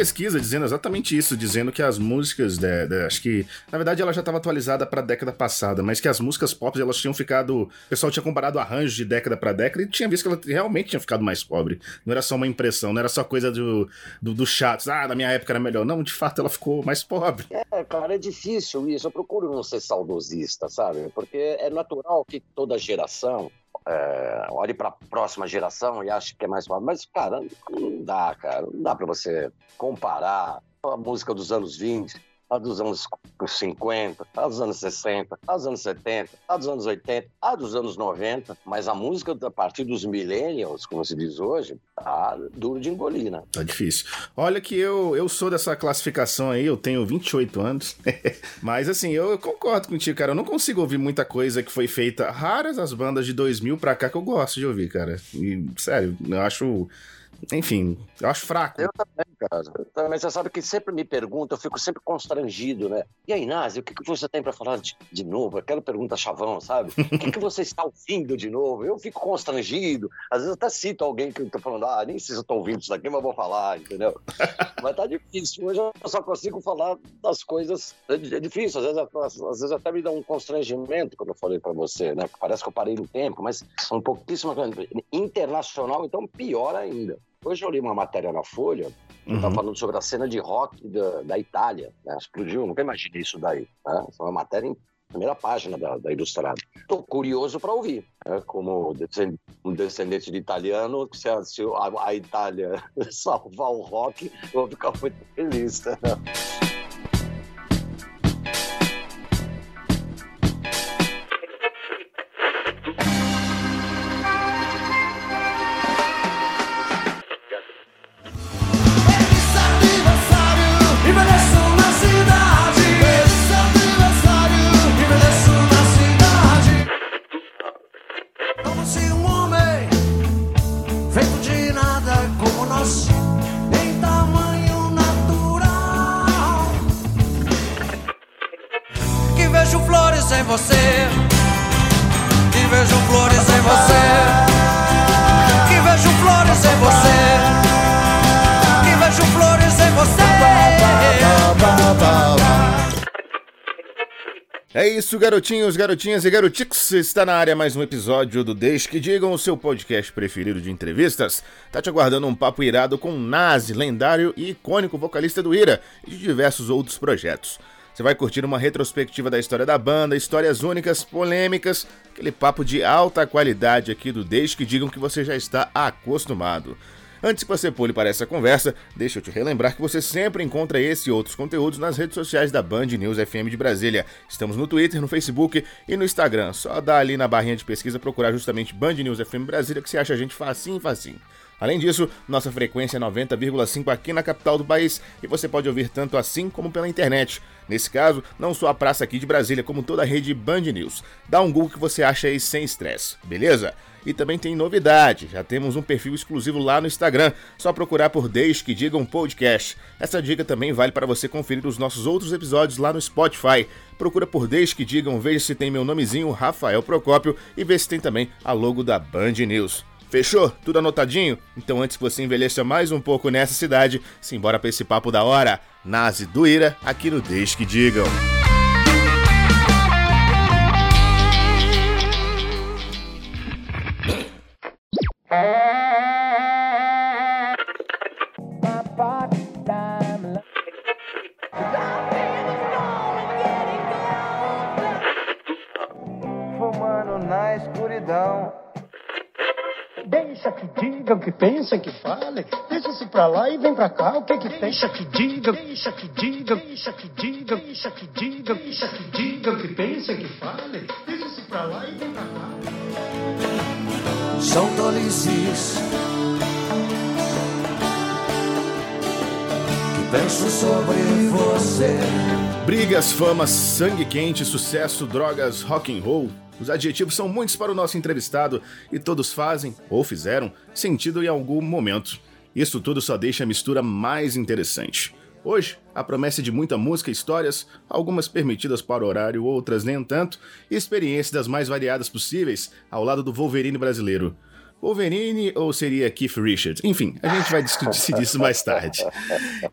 pesquisa dizendo exatamente isso, dizendo que as músicas, de, de, acho que, na verdade ela já estava atualizada para a década passada, mas que as músicas pop elas tinham ficado, o pessoal tinha comparado arranjos de década para década e tinha visto que ela realmente tinha ficado mais pobre. Não era só uma impressão, não era só coisa do, do, do ah, na minha época era melhor. Não, de fato ela ficou mais pobre. É, cara, é difícil isso. Eu procuro não ser saudosista, sabe? Porque é natural que toda geração é, olhe para a próxima geração e ache que é mais fácil. Mas, cara, não dá, cara. Não dá para você comparar a música dos anos 20 a dos anos 50, a dos anos 60, a dos anos 70, a dos anos 80, a dos anos 90, mas a música a partir dos millennials, como se diz hoje, tá duro de engolir, né? Tá difícil. Olha que eu, eu sou dessa classificação aí, eu tenho 28 anos, mas assim, eu, concordo contigo, cara, eu não consigo ouvir muita coisa que foi feita, raras as bandas de 2000 pra cá que eu gosto de ouvir, cara. E, sério, eu acho enfim, eu acho fraco. Eu também, cara. Eu também, você sabe que sempre me pergunta, eu fico sempre constrangido, né? E aí, Nazi, o que, que você tem para falar de, de novo? Aquela pergunta chavão, sabe? O que, que você está ouvindo de novo? Eu fico constrangido. Às vezes até cito alguém que tá falando, ah, nem sei se eu tô ouvindo isso daqui, mas vou falar, entendeu? mas tá difícil. Hoje eu só consigo falar das coisas. É, é difícil, às vezes, às vezes até me dá um constrangimento quando eu falei para você, né? Parece que eu parei no tempo, mas um pouquíssimo internacional, então pior ainda. Hoje eu li uma matéria na Folha que uhum. tá falando sobre a cena de rock da, da Itália. Né? Explodiu, nunca imaginei isso daí. Né? É uma matéria em primeira página da, da Ilustrada. Estou curioso para ouvir. Né? Como um descendente de italiano, se a, se a, a Itália salvar o rock, eu vou ficar muito feliz. Né? Isso, garotinhos, garotinhas e garotix. Está na área mais um episódio do Deixe que Digam, o seu podcast preferido de entrevistas. Tá te aguardando um papo irado com Nazi, lendário e icônico vocalista do Ira e de diversos outros projetos. Você vai curtir uma retrospectiva da história da banda, histórias únicas, polêmicas, aquele papo de alta qualidade aqui do Deixe que Digam que você já está acostumado. Antes que você pule para essa conversa, deixa eu te relembrar que você sempre encontra esse e outros conteúdos nas redes sociais da Band News FM de Brasília. Estamos no Twitter, no Facebook e no Instagram. Só dá ali na barrinha de pesquisa procurar justamente Band News FM Brasília que você acha a gente facinho, facinho. Além disso, nossa frequência é 90,5 aqui na capital do país e você pode ouvir tanto assim como pela internet. Nesse caso, não só a praça aqui de Brasília, como toda a rede Band News. Dá um Google que você acha aí sem estresse, beleza? E também tem novidade, já temos um perfil exclusivo lá no Instagram, só procurar por Deixe que Digam Podcast. Essa dica também vale para você conferir os nossos outros episódios lá no Spotify. Procura por Deixe que Digam, veja se tem meu nomezinho, Rafael Procópio, e vê se tem também a logo da Band News. Fechou? Tudo anotadinho? Então antes que você envelheça mais um pouco nessa cidade, simbora para esse papo da hora. Nazi Ira, aqui no Deixe que Digam. Digam, que pensem, que falem. Deixa-se pra lá e vem pra cá, o que que tem? Deixa que digam, deixa que digam, deixa que digam, deixa que digam, deixa que digam, que pensem, que falem. Deixa-se pra lá e vem pra cá. São tolices que penso sobre você. Brigas, fama, sangue quente, sucesso, drogas, rock and roll os adjetivos são muitos para o nosso entrevistado e todos fazem, ou fizeram, sentido em algum momento. Isso tudo só deixa a mistura mais interessante. Hoje, a promessa de muita música e histórias, algumas permitidas para o horário, outras nem tanto, e experiências das mais variadas possíveis ao lado do Wolverine brasileiro. Wolverine ou seria Keith Richards? Enfim, a gente vai discutir isso mais tarde.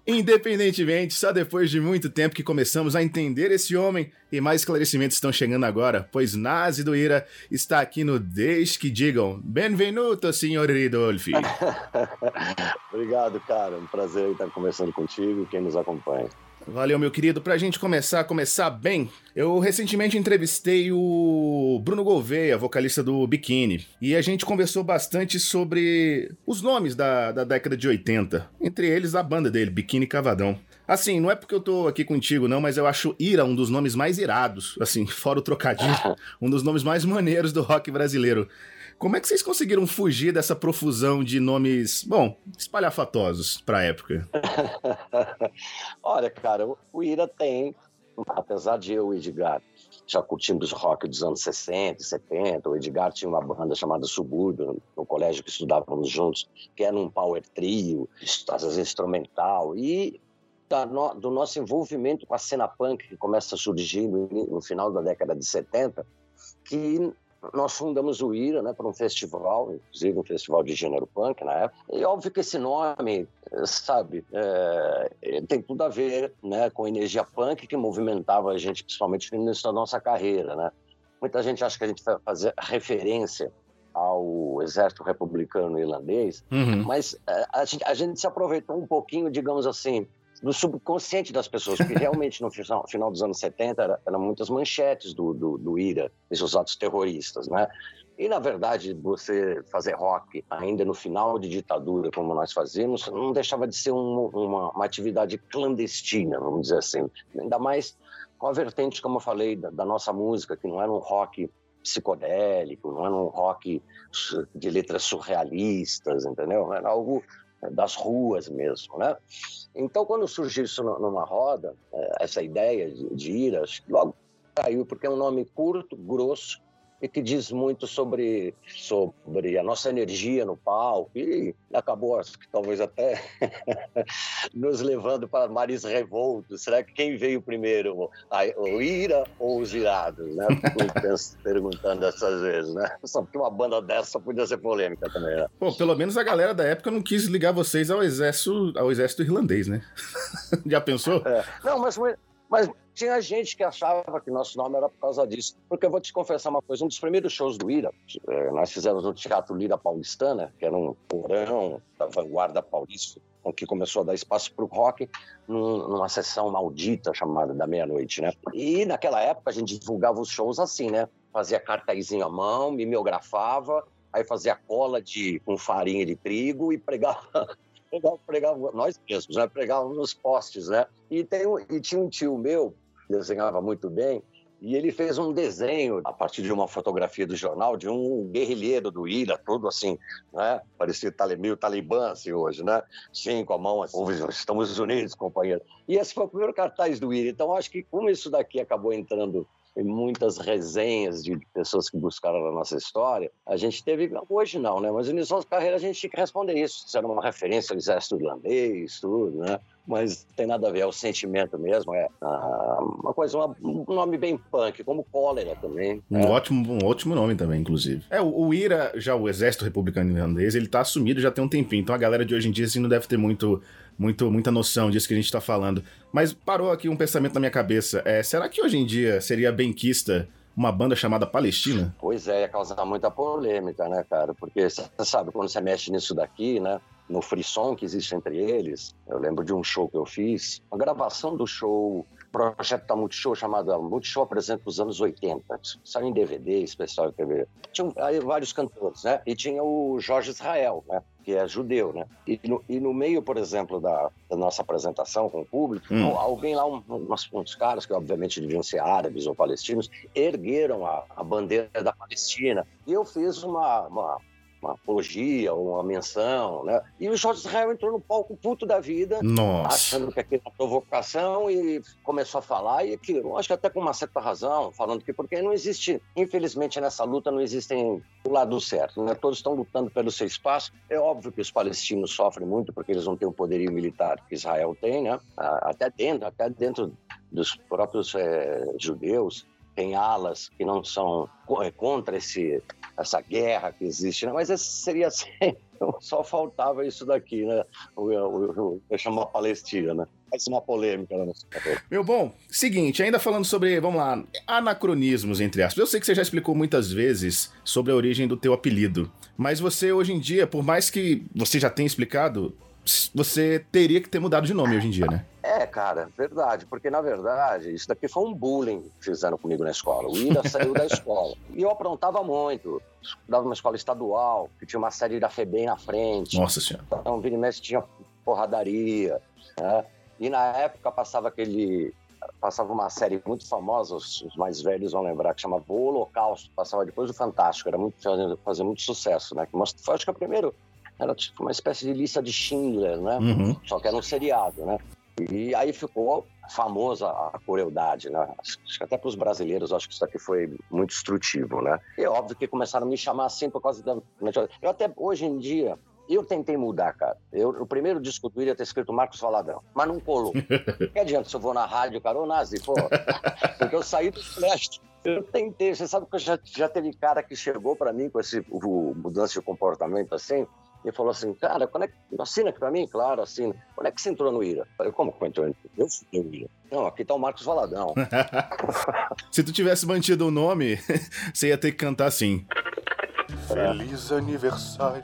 Independentemente, só depois de muito tempo que começamos a entender esse homem e mais esclarecimentos estão chegando agora, pois Nazi do Ira está aqui no Desde que Digam. Benvenuto, senhor Ridolfi. Obrigado, cara. Um prazer estar conversando contigo e quem nos acompanha. Valeu, meu querido. Pra gente começar, começar bem, eu recentemente entrevistei o Bruno Gouveia, vocalista do Bikini, e a gente conversou bastante sobre os nomes da, da década de 80, entre eles a banda dele, Bikini Cavadão. Assim, não é porque eu tô aqui contigo, não, mas eu acho Ira um dos nomes mais irados, assim, fora o trocadilho, um dos nomes mais maneiros do rock brasileiro. Como é que vocês conseguiram fugir dessa profusão de nomes, bom, espalhafatosos pra época? Olha, cara, o Ira tem, apesar de eu e Edgar já curtimos rock dos anos 60, 70, o Edgar tinha uma banda chamada Subúrbio, no colégio que estudávamos juntos, que era um power trio, às vezes instrumental, e do nosso envolvimento com a cena punk que começa a surgir no final da década de 70, que nós fundamos o IRA né, para um festival, inclusive um festival de gênero punk na época. E óbvio que esse nome, sabe, é, tem tudo a ver né, com a energia punk que movimentava a gente, principalmente no início da nossa carreira. Né? Muita gente acha que a gente vai fazer referência ao exército republicano irlandês, uhum. mas é, a gente, a gente se aproveitou um pouquinho, digamos assim, do subconsciente das pessoas, porque realmente no final, final dos anos 70 eram era muitas manchetes do, do, do IRA, esses atos terroristas, né? E, na verdade, você fazer rock ainda no final de ditadura, como nós fazíamos, não deixava de ser um, uma, uma, atividade clandestina, vamos dizer assim. Ainda mais com a vertente, como eu falei, da, da nossa música, que não era um rock psicodélico, não era um rock de letras surrealistas, entendeu? Era algo das ruas mesmo, né? Então, quando surgiu isso numa roda, é, essa ideia de, ir, logo caiu, porque é um nome curto, grosso, e que diz muito sobre, sobre a nossa energia no palco e acabou, talvez até nos levando para mares revoltos. Será que quem veio primeiro, a, o Ira ou os Irados? Né? Fico perguntando essas vezes, né? Só porque uma banda dessa podia ser polêmica também, né? Pô, pelo menos a galera da época não quis ligar vocês ao exército, ao exército irlandês, né? Já pensou? É. Não, mas, mas tinha gente que achava que nosso nome era por causa disso. Porque eu vou te confessar uma coisa: um dos primeiros shows do Ira, eh, nós fizemos no Teatro Lira Paulistana, que era um porão da vanguarda paulista, que começou a dar espaço para o rock numa sessão maldita chamada da meia-noite, né? E naquela época a gente divulgava os shows assim, né? Fazia cartazinho à mão, mimeografava, aí fazia cola de com farinha de trigo e pregava pregava, pregava nós mesmos, né? Pregávamos nos postes, né? E, tem e tinha um tio meu desenhava muito bem, e ele fez um desenho a partir de uma fotografia do jornal de um guerrilheiro do Ira, todo assim, né? Parecia meio talibã assim hoje, né? Sim, com a mão assim, estamos unidos, companheiro. E esse foi o primeiro cartaz do Ira. Então, acho que como isso daqui acabou entrando em muitas resenhas de pessoas que buscaram a nossa história, a gente teve, hoje não, né? Mas no início da carreira a gente tinha que responder isso. Se era uma referência ao exército irlandês, tudo, né? Mas tem nada a ver, é o sentimento mesmo, é ah, uma coisa, uma, um nome bem punk, como cólera também. Um, é. ótimo, um ótimo nome também, inclusive. É, o, o, IRA, já o Exército Republicano Irlandês, ele tá assumido já tem um tempinho, então a galera de hoje em dia assim, não deve ter muito, muito, muita noção disso que a gente tá falando. Mas parou aqui um pensamento na minha cabeça, é, será que hoje em dia seria benquista uma banda chamada Palestina? Pois é, ia causar muita polêmica, né, cara? Porque você sabe, quando você mexe nisso daqui, né? No frisson que existe entre eles. Eu lembro de um show que eu fiz, uma gravação do show, projeto da Multishow chamado Multishow apresenta os anos 80. Saiu em DVD, especial TV. Tinha aí vários cantores, né? E tinha o Jorge Israel, né? que é judeu, né? E no, e no meio, por exemplo, da, da, nossa apresentação com o público, hum. alguém lá, um, uns, uns, caras que obviamente deviam ser árabes ou palestinos, ergueram a, a bandeira da Palestina. E eu fiz uma, uma uma apologia ou uma menção, né? E o Jorge Israel entrou no palco puto da vida, Nossa. achando que aquilo era uma provocação e começou a falar e aquilo, acho que até com uma certa razão, falando que porque não existe, infelizmente nessa luta não existem o lado certo, né? Todos estão lutando pelo seu espaço. É óbvio que os palestinos sofrem muito porque eles não têm o poderio militar que Israel tem, né? Até dentro, até dentro dos próprios é, judeus tem alas que não são é, contra esse essa guerra que existe, né? Mas esse seria assim, só faltava isso daqui, né? O, eu chamo a Palestina, né? Ser uma polêmica né? Meu bom, seguinte, ainda falando sobre, vamos lá, anacronismos, entre aspas. Eu sei que você já explicou muitas vezes sobre a origem do teu apelido, mas você hoje em dia, por mais que você já tenha explicado, você teria que ter mudado de nome hoje em dia, né? É, cara, verdade, porque na verdade isso daqui foi um bullying que fizeram comigo na escola. O Ida saiu da escola. E eu aprontava muito. Estudava numa escola estadual, que tinha uma série da FEBEM na frente. Nossa Senhora. Então, Vini Messi tinha porradaria, né? E na época passava aquele. Passava uma série muito famosa, os, mais velhos vão lembrar, que chamava O Holocausto, passava depois do Fantástico, era muito, fazia muito sucesso, né? Foi, acho que o primeiro era tipo uma espécie de lista de Schindler, né? Uhum. Só que era um seriado, né? E aí ficou famosa a crueldade, né? Acho que até para os brasileiros, acho que isso aqui foi muito instrutivo, né? E é óbvio que começaram a me chamar assim por causa da... Eu até, hoje em dia, eu tentei mudar, cara. Eu, o primeiro disco do ia ter escrito Marcos Valadão, mas não colou. que adianta se eu vou na rádio, cara, ô Nazi, pô. Porque eu saí do flash. Eu tentei, você sabe que já, já teve cara que chegou para mim com esse o, mudança de comportamento assim, e falou assim, cara, quando é que... assina aqui pra mim? Claro, assina. Quando é que você entrou no IRA? Eu falei, como que eu entrei? Eu fui no IRA. Não, aqui tá o Marcos Valadão. Se tu tivesse mantido o nome, você ia ter que cantar assim. Feliz aniversário,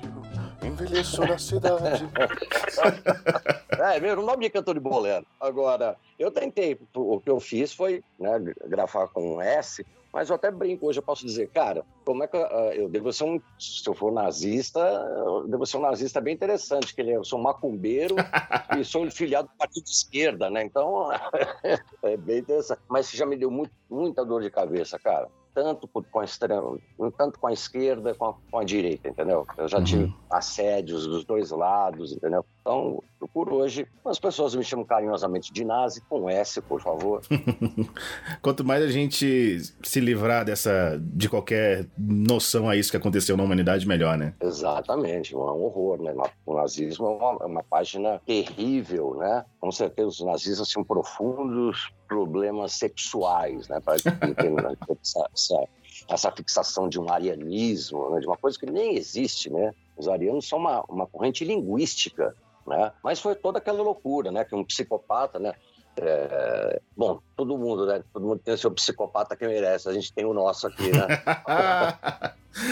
envelheço na cidade. é, meu, não nome de cantor de bolero. Agora, eu tentei, o que eu fiz foi né, gravar com um S, mas eu até brinco hoje, eu posso dizer, cara, como é que uh, eu devo ser um. Se eu for nazista, eu devo ser um nazista bem interessante, que ele, é, eu sou um macumbeiro e sou filiado do partido de esquerda, né? Então, é bem interessante. Mas já me deu muito, muita dor de cabeça, cara tanto com a, extrema, tanto com a esquerda com a, com a direita, entendeu? Eu já uhum. tive assédios dos dois lados, entendeu? Então, por hoje, as pessoas me chamam carinhosamente de nazi, com S, por favor. Quanto mais a gente se livrar dessa, de qualquer noção a isso que aconteceu na humanidade, melhor, né? Exatamente, é um horror, né? O nazismo é uma, é uma página terrível, né? Com certeza os nazistas tinham profundos problemas sexuais, né? Para essa, essa, essa fixação de um arianismo, né? de uma coisa que nem existe, né? Os arianos são uma, uma corrente linguística né? Mas foi toda aquela loucura, né? Que um psicopata, né? É... Bom, todo mundo, né? Todo mundo tem o seu psicopata que merece. A gente tem o nosso aqui, né?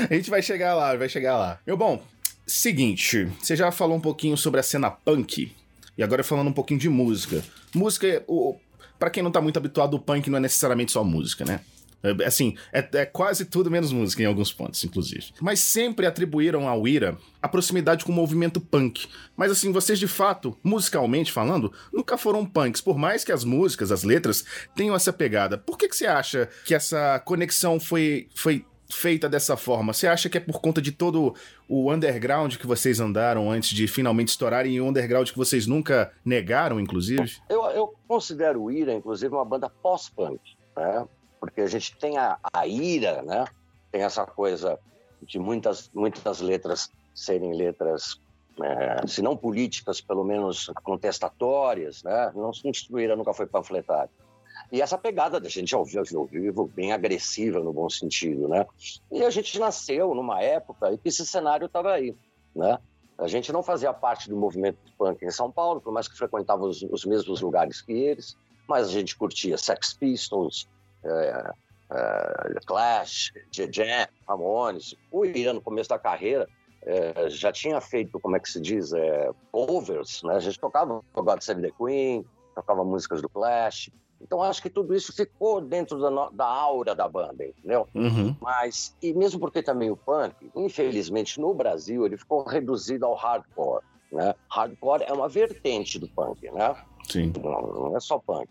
a gente vai chegar lá, vai chegar lá. Meu bom, seguinte, você já falou um pouquinho sobre a cena punk e agora falando um pouquinho de música. Música, o, para quem não tá muito habituado, o punk não é necessariamente só música, né? É, assim, é, é, quase tudo menos música em alguns pontos, inclusive. Mas sempre atribuíram ao Ira a proximidade com o movimento punk. Mas assim, vocês de fato, musicalmente falando, nunca foram punks, por mais que as músicas, as letras, tenham essa pegada. Por que, que você acha que essa conexão foi, foi feita dessa forma? Você acha que é por conta de todo o underground que vocês andaram antes de finalmente estourarem e o underground que vocês nunca negaram, inclusive? Eu, eu considero o Ira, inclusive, uma banda pós-punk. Né? Porque a gente tem a, a ira, né? Tem essa coisa de muitas, muitas letras serem letras, é, se não políticas, pelo menos contestatórias, né? Não se instruíram, nunca foi panfletário. E essa pegada da gente ao vivo, ao vivo, bem agressiva no bom sentido, né? E a gente nasceu numa época em que esse cenário estava aí, né? A gente não fazia parte do movimento punk em São Paulo, por mais que frequentava os, os mesmos lugares que eles, mas a gente curtia Sex Pistols, é, é, Clash, Jam, Ramones. O Ira, no começo da carreira, é, já tinha feito, como é que se diz, é, covers, né? A gente tocava God Save the Queen, tocava músicas do Clash. Então, acho que tudo isso ficou dentro da, da aura da banda, entendeu? Uhum. Mas, e mesmo porque também o punk, infelizmente, no Brasil, ele ficou reduzido ao hardcore, né? Hardcore é uma vertente do punk, né? Sim. Não, não é só punk.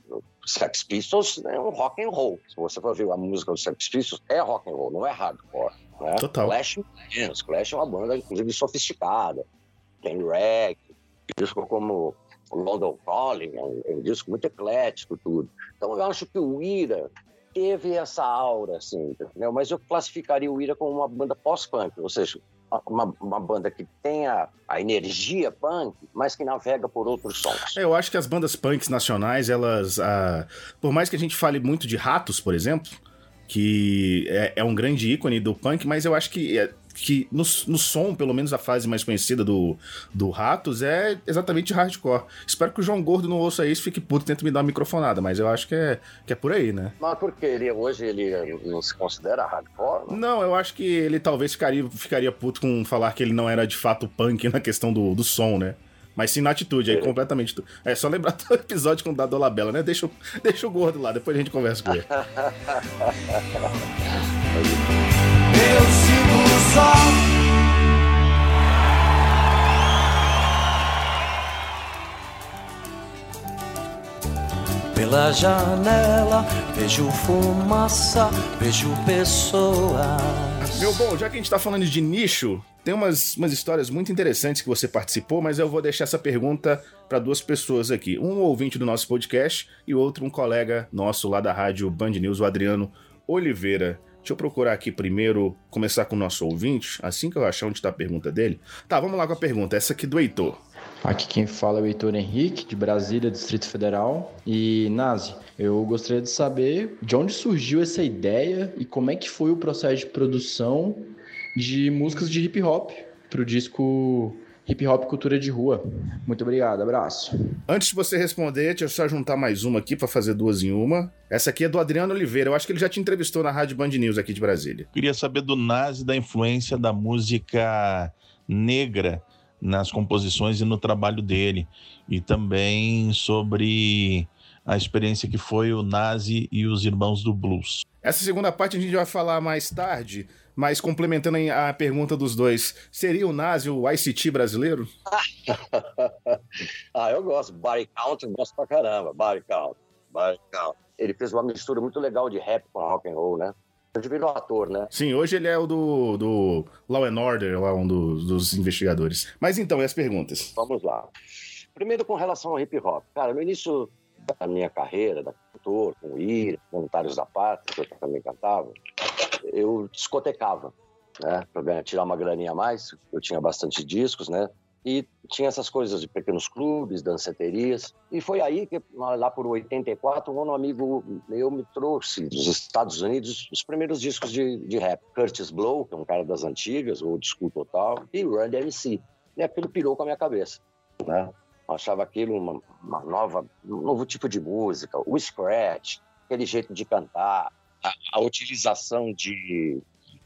Sex Pistols é um rock and roll. Se você for ver a música do Sex Pistols, é rock and roll, não é hardcore. Né? Total. Clash menos. Clash é uma banda, inclusive, sofisticada. Tem reggae, disco como London Calling, é um, é um, disco muito eclético, tudo. Então eu acho que o Ira teve essa aura, assim, entendeu? Mas eu classificaria o Ira como uma banda pós-punk, ou seja, uma, uma, banda que tenha a energia punk, mas que navega por outros sons. É, eu acho que as bandas punks nacionais, elas. Ah, por mais que a gente fale muito de ratos, por exemplo, que é, é um grande ícone do punk, mas eu acho que é, que no, no som, pelo menos a fase mais conhecida do, do Ratos, é exatamente hardcore. Espero que o João Gordo não ouça isso e fique puto tenta me dar uma microfonada, mas eu acho que é, que é por aí, né? Mas por que ele hoje ele não se considera hardcore? Não? não, eu acho que ele talvez ficaria, ficaria puto com falar que ele não era de fato punk na questão do, do som, né? Mas sim na atitude, aí é. completamente. É só lembrar do episódio com o Dado Labella, né? Deixa, deixa o gordo lá, depois a gente conversa com ele. Pela janela vejo fumaça, vejo pessoas. Meu bom, já que a gente tá falando de nicho, tem umas, umas histórias muito interessantes que você participou, mas eu vou deixar essa pergunta para duas pessoas aqui. Um ouvinte do nosso podcast e outro um colega nosso lá da rádio Band News, o Adriano Oliveira. Deixa eu procurar aqui primeiro, começar com o nosso ouvinte, assim que eu achar onde está a pergunta dele. Tá, vamos lá com a pergunta, essa aqui do Heitor. Aqui quem fala é o Heitor Henrique, de Brasília, Distrito Federal. E, Nazi, eu gostaria de saber de onde surgiu essa ideia e como é que foi o processo de produção de músicas de hip hop para o disco hip hop cultura de rua. Muito obrigado, abraço. Antes de você responder, deixa eu só juntar mais uma aqui para fazer duas em uma. Essa aqui é do Adriano Oliveira. Eu acho que ele já te entrevistou na Rádio Band News aqui de Brasília. Queria saber do Nazi da influência da música negra nas composições e no trabalho dele. E também sobre a experiência que foi o Nazi e os Irmãos do Blues. Essa segunda parte a gente vai falar mais tarde, mas complementando a pergunta dos dois, seria o Nazi o ICT brasileiro? ah, eu gosto. Barry Count, eu gosto pra caramba. Barry Count, Barry Count. Ele fez uma mistura muito legal de rap com rock and roll, né? Ele virou ator, né? Sim, hoje ele é o do, do Law and Order, lá um dos, dos investigadores. Mas então, e as perguntas? Vamos lá. Primeiro com relação ao hip hop. Cara, no início da minha carreira, da cantor, com o IR, Voluntários da Pátria, que eu também cantava, eu discotecava, né? Para tirar uma graninha a mais. Eu tinha bastante discos, né? E tinha essas coisas de pequenos clubes, danceterias. E foi aí que, lá por 84, um amigo meu me trouxe dos Estados Unidos os primeiros discos de, de rap. Curtis Blow, que é um cara das antigas, ou School Total, e Run DMC. E aquilo pirou com a minha cabeça, né? Eu achava aquilo uma, uma, nova, um novo tipo de música, o scratch, aquele jeito de cantar, a, a utilização de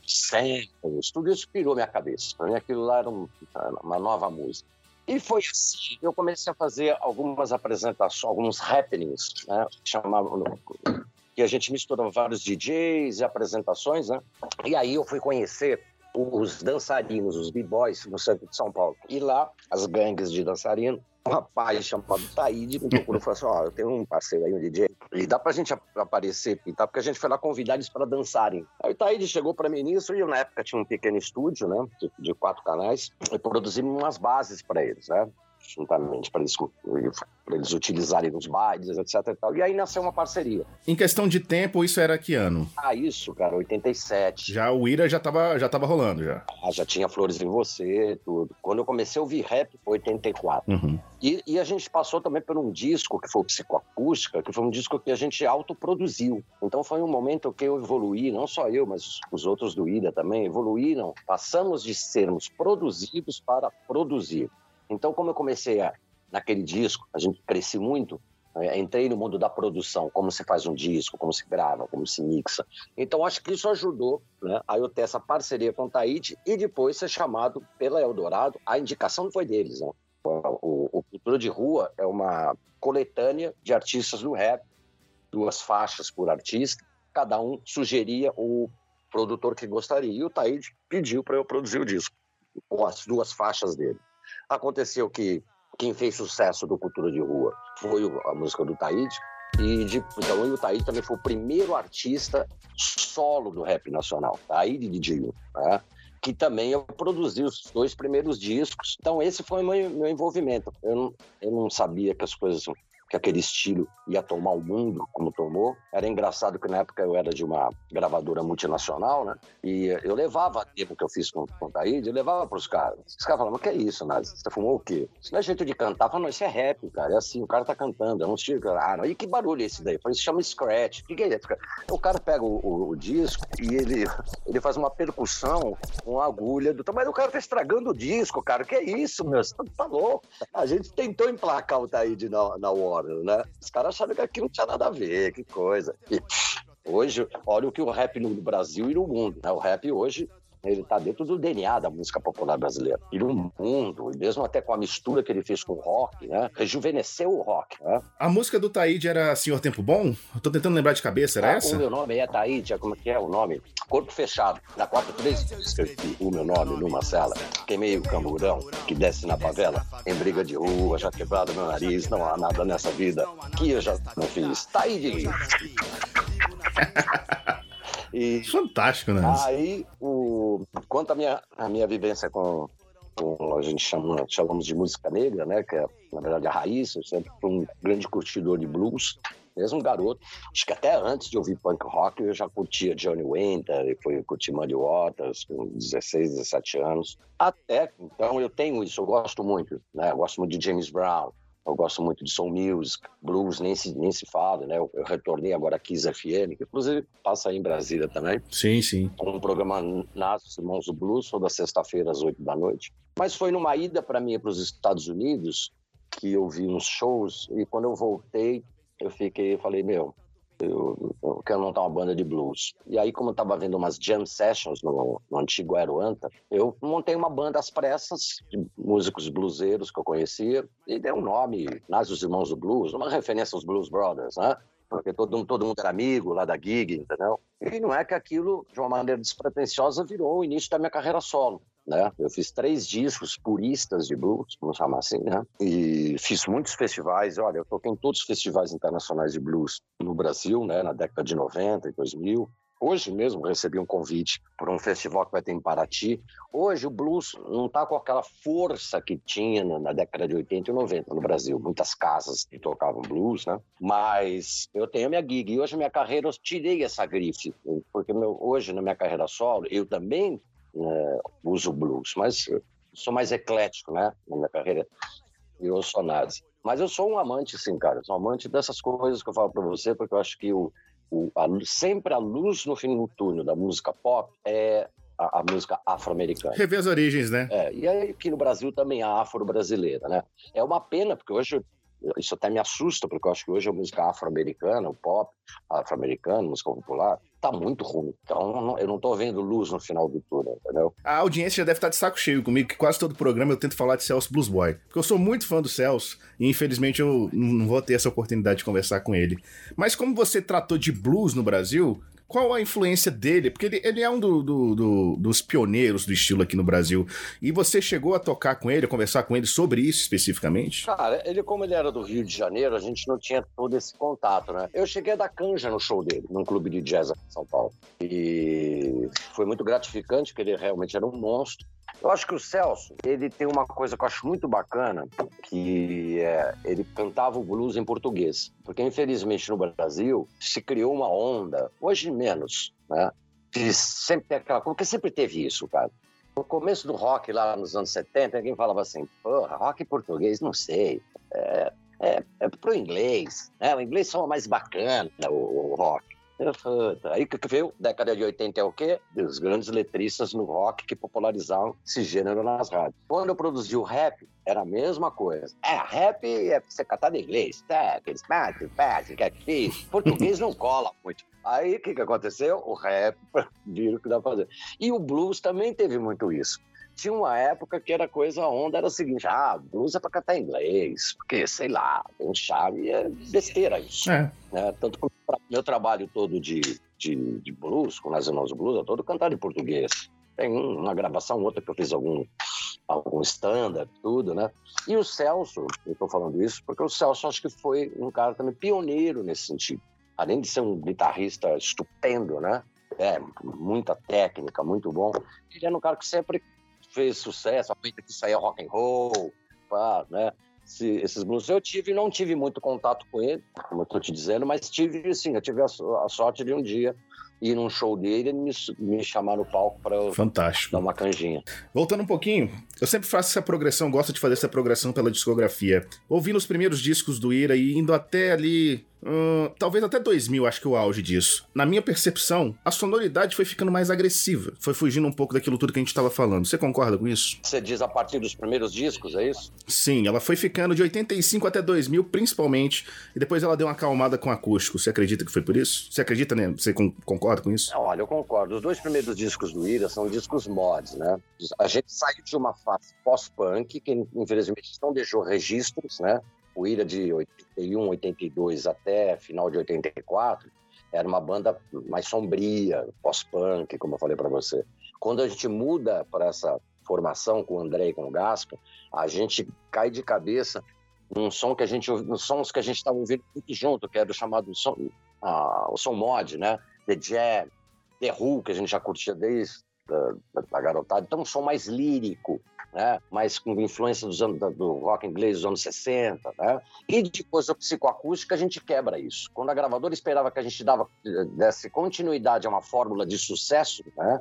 samples, tudo isso pirou minha cabeça. Para mim aquilo lá era um, uma nova música. E foi assim, eu comecei a fazer algumas apresentações, alguns happenings, né, chamavam, que a gente misturava vários DJs e apresentações, né? E aí eu fui conhecer os dançarinos, os b-boys no centro de São Paulo. E lá, as gangues de dançarino rapaz chamado Taíde me procurou e falou assim: Ó, oh, eu tenho um parceiro aí, um DJ, e dá pra gente aparecer e tal, porque a gente foi lá convidar eles para dançarem. Aí o Taíde chegou para mim nisso e eu, na época, tinha um pequeno estúdio, né, de, de quatro canais, e produzimos umas bases para eles, né juntamente para eles, eles utilizarem nos bailes, etc e tal. E aí nasceu uma parceria. Em questão de tempo, isso era que ano? Ah, isso, cara, 87. Já o Ira já tava, já tava rolando, já. Ah, já tinha Flores em Você, tudo. Quando eu comecei a ouvir rap, foi 84. Uhum. E, e a gente passou também por um disco, que foi o Psicoacústica, que foi um disco que a gente autoproduziu. Então foi um momento que eu evoluí, não só eu, mas os outros do Ira também evoluíram. Passamos de sermos produzidos para produzir. Então, como eu comecei a, naquele disco, a gente cresci muito, é, entrei no mundo da produção, como se faz um disco, como se grava, como se mixa. Então, acho que isso ajudou né, a eu ter essa parceria com o Taíde e depois ser chamado pela Eldorado. A indicação foi deles. Né? O, o Cultura de Rua é uma coletânea de artistas do rap, duas faixas por artista, cada um sugeria o produtor que gostaria. E o Taíde pediu para eu produzir o disco, com as duas faixas dele. Aconteceu que quem fez sucesso do Cultura de Rua foi a música do Taíde, e de, então o Taíde também foi o primeiro artista solo do rap nacional, Taíde DJ, né? que também eu produzi os dois primeiros discos. Então esse foi meu, meu envolvimento. Eu não, eu não sabia que as coisas que aquele estilo ia tomar o mundo como tomou. Era engraçado que na época eu era de uma gravadora multinacional, né? E eu levava tempo que eu fiz com, com o Taíde, eu levava pros caras. Os caras falavam, que é isso, Nazi? Você fumou o quê? Isso não é jeito de cantar. Eu falava, não, isso é rap, cara. É assim, o cara tá cantando, é um estilo. Ah, não. E que barulho é esse daí? Falei, isso chama scratch. O que, é isso? O cara pega o, o, o, disco e ele, ele faz uma percussão com a agulha do. Mas o cara tá estragando o disco, cara. O que é isso, meu? Você tá louco? A gente tentou emplacar o Taíde na, na Warner, né? Os caras acharam que aquilo não tinha nada a ver, que coisa. E, hoje, olha o que o rap no Brasil e no mundo. Né? O rap hoje ele está dentro do DNA da música popular brasileira. E no mundo, e mesmo até com a mistura que ele fez com o rock, né? Rejuvenesceu o rock, né? A música do Taíde era Senhor Tempo Bom? Eu tô tentando lembrar de cabeça, era ah, essa? O meu nome é Taíde, como é que é o nome? Corpo Fechado. Na quarta três escrevi o meu nome numa cela. Queimei o camburão que desce na favela. Em briga de rua, já quebrado meu nariz. Não há nada nessa vida que eu já não fiz. Taíde! E Fantástico, né? Aí, o, quanto à minha, a minha vivência com, com a gente chama, chamamos de música negra, né? Que é, na verdade, a raiz. Eu sempre fui um grande curtidor de blues. Mesmo garoto, acho que até antes de ouvir punk rock, eu já curtia Johnny Winter, e fui curtir Muddy Waters com 16, 17 anos. Até, então, eu tenho isso, eu gosto muito, né? Eu gosto muito de James Brown, eu gosto muito de soul music, blues nem se, nem se fala, né? Eu, eu retornei agora a Kiss FM, que inclusive passa aí em Brasília também. Sim, sim. Um programa Nasce Irmãos do Blues, toda sexta-feira às oito da noite. Mas foi numa ida para mim para os Estados Unidos que eu vi uns shows e quando eu voltei, eu fiquei, falei, meu, eu, eu, quero montar uma banda de blues. E aí, como eu estava vendo umas jam sessions no, no antigo Aeroanta, eu montei uma banda às pressas, de músicos bluseiros que eu conhecia, e dei um nome, Nas os Irmãos do Blues, uma referência aos Blues Brothers, né? Porque todo, todo mundo era amigo lá da gig, entendeu? E não é que aquilo, de uma maneira despretensiosa, virou o início da minha carreira solo né? Eu fiz três discos puristas de blues, vamos chamar assim, né? E fiz muitos festivais. Olha, eu toquei em todos os festivais internacionais de blues no Brasil, né? Na década de 90 e 2000. Hoje mesmo recebi um convite para um festival que vai ter em Paraty. Hoje o blues não está com aquela força que tinha na década de 80 e 90 no Brasil. Muitas casas que tocavam blues, né? Mas eu tenho a minha gig e hoje minha carreira eu tirei essa grife, porque meu, hoje na minha carreira solo eu também é, uso blues, mas sou mais eclético, né, na minha carreira. E sou nazi. Mas eu sou um amante, sim, cara. sou um amante dessas coisas que eu falo para você, porque eu acho que o, o a, sempre a luz no fim do túnel da música pop é a, a música afro-americana. Rever as origens, né? É, e aí aqui no Brasil também a afro-brasileira, né? É uma pena, porque hoje isso até me assusta, porque eu acho que hoje a música afro-americana, o pop afro-americano, música popular, tá muito ruim. Então eu não tô vendo luz no final do túnel, entendeu? A audiência já deve estar de saco cheio comigo, que quase todo programa eu tento falar de Celso Blues Boy. Porque eu sou muito fã do Celso e infelizmente eu não vou ter essa oportunidade de conversar com ele. Mas como você tratou de blues no Brasil, qual a influência dele? Porque ele, ele é um do, do, do, dos pioneiros do estilo aqui no Brasil. E você chegou a tocar com ele, a conversar com ele sobre isso especificamente? Cara, ele, como ele era do Rio de Janeiro, a gente não tinha todo esse contato, né? Eu cheguei a dar canja no show dele, num clube de jazz aqui em São Paulo. E foi muito gratificante, porque ele realmente era um monstro. Eu acho que o Celso, ele tem uma coisa que eu acho muito bacana, que é, ele cantava o blues em português. Porque, infelizmente, no Brasil, se criou uma onda, hoje menos, né? Que sempre tem aquela porque sempre teve isso, cara. No começo do rock, lá nos anos 70, alguém falava assim, porra, rock português, não sei. É, é, é pro inglês, né? O inglês só mais bacana, o, o rock. Aí que veio, década de 80 é o quê? Os grandes letristas no rock que popularizaram esse gênero nas rádios. Quando eu produzi o rap, era a mesma coisa. É, rap é você cantar em inglês. É, aqueles pati, pati, que que Português não cola muito. Aí o que, que aconteceu? O rap viram o que dá pra fazer. E o blues também teve muito isso tinha uma época que era coisa onda, era o seguinte, ah, blues é pra cantar inglês, porque, sei lá, tem um chave, é besteira isso. É. Né? Tanto que meu trabalho todo de, de, de blues, com as irmãos blues, é todo cantado em português. Tem uma gravação, outra que eu fiz algum, algum standard, tudo, né? E o Celso, eu estou falando isso porque o Celso acho que foi um cara também pioneiro nesse sentido. Além de ser um guitarrista estupendo, né? É, muita técnica, muito bom. Ele era um cara que sempre fez sucesso, a que saía rock and roll, pá, né? esse, esses blues. Eu tive, não tive muito contato com ele, como eu tô te dizendo, mas tive, sim, eu tive a, a sorte de um dia ir num show dele e me, me chamar no palco para Fantástico. dar uma canjinha. Voltando um pouquinho, eu sempre faço essa progressão, gosto de fazer essa progressão pela discografia. Ouvindo os primeiros discos do Ira e indo até ali Hum, talvez até 2000, acho que o auge disso. Na minha percepção, a sonoridade foi ficando mais agressiva. Foi fugindo um pouco daquilo tudo que a gente estava falando. Você concorda com isso? Você diz a partir dos primeiros discos, é isso? Sim, ela foi ficando de 85 até 2000, principalmente, e depois ela deu uma acalmada com acústico. Você acredita que foi por isso? Você acredita, né? Você concorda com isso? Não, olha, eu concordo. Os dois primeiros discos do Ira são discos mods, né? A gente saiu de uma fase pós-punk, que infelizmente não deixou registros, né? O Ira de 81, 82 até final de 84 era uma banda mais sombria, pós-punk, como eu falei para você. Quando a gente muda para essa formação com o André e com o Gaspa, a gente cai de cabeça num som que a gente nos sons que a gente estava ouvindo muito junto, que era o chamado som, ah, o som mod, né? The Jam, The Who, que a gente já curtia desde da, da garotada. Então, um som mais lírico, né? mais com influência dos anos, do rock inglês dos anos 60. Né? E depois da psicoacústica, a gente quebra isso. Quando a gravadora esperava que a gente dava, desse continuidade a uma fórmula de sucesso, né?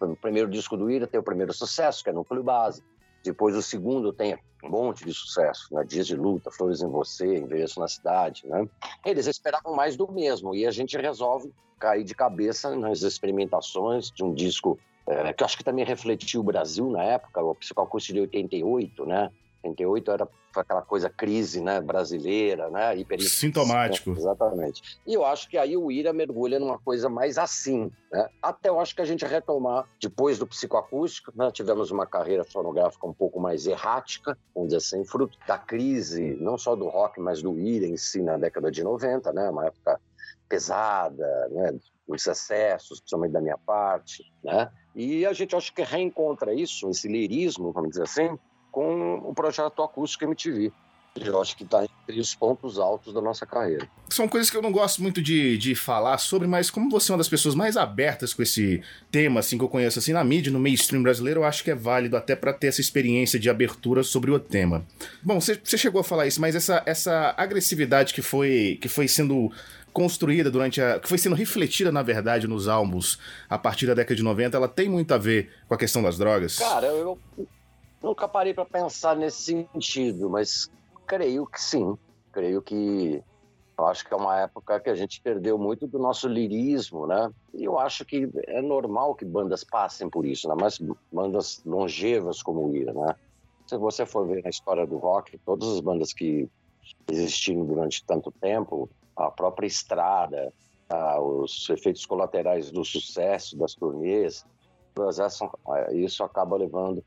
o primeiro disco do Ira tem o primeiro sucesso, que é Núcleo Base. Depois o segundo tem um monte de sucesso, né? Dias de Luta, Flores em Você, Envelheço na Cidade, né? Eles esperavam mais do mesmo e a gente resolve cair de cabeça nas experimentações de um disco é, que eu acho que também refletiu o Brasil na época, o psicoacústico de 88, né? 88 era aquela coisa crise, né, brasileira, né, hiper sintomático. Exatamente. E eu acho que aí o Ira mergulha numa coisa mais assim, né? Até eu acho que a gente retomar depois do psicoacústico, né, tivemos uma carreira fonográfica um pouco mais errática, vamos dizer assim, fruto da crise, não só do rock, mas do Ira em si na década de 90, né, uma época pesada, né, os excessos, principalmente da minha parte, né? E a gente acho que reencontra isso, esse lirismo, vamos dizer assim, com o projeto Acústico MTV. Eu acho que está entre os pontos altos da nossa carreira. São coisas que eu não gosto muito de, de falar sobre, mas como você é uma das pessoas mais abertas com esse tema, assim, que eu conheço, assim, na mídia, no mainstream brasileiro, eu acho que é válido até para ter essa experiência de abertura sobre o tema. Bom, você chegou a falar isso, mas essa, essa agressividade que foi, que foi sendo construída durante a. que foi sendo refletida, na verdade, nos álbuns a partir da década de 90, ela tem muito a ver com a questão das drogas? Cara, eu nunca parei para pensar nesse sentido, mas creio que sim. Creio que. Eu acho que é uma época que a gente perdeu muito do nosso lirismo, né? E eu acho que é normal que bandas passem por isso, né? Mas bandas longevas como o Ira, né? Se você for ver na história do rock, todas as bandas que existiram durante tanto tempo, a própria estrada, os efeitos colaterais do sucesso das turnês, isso acaba levando,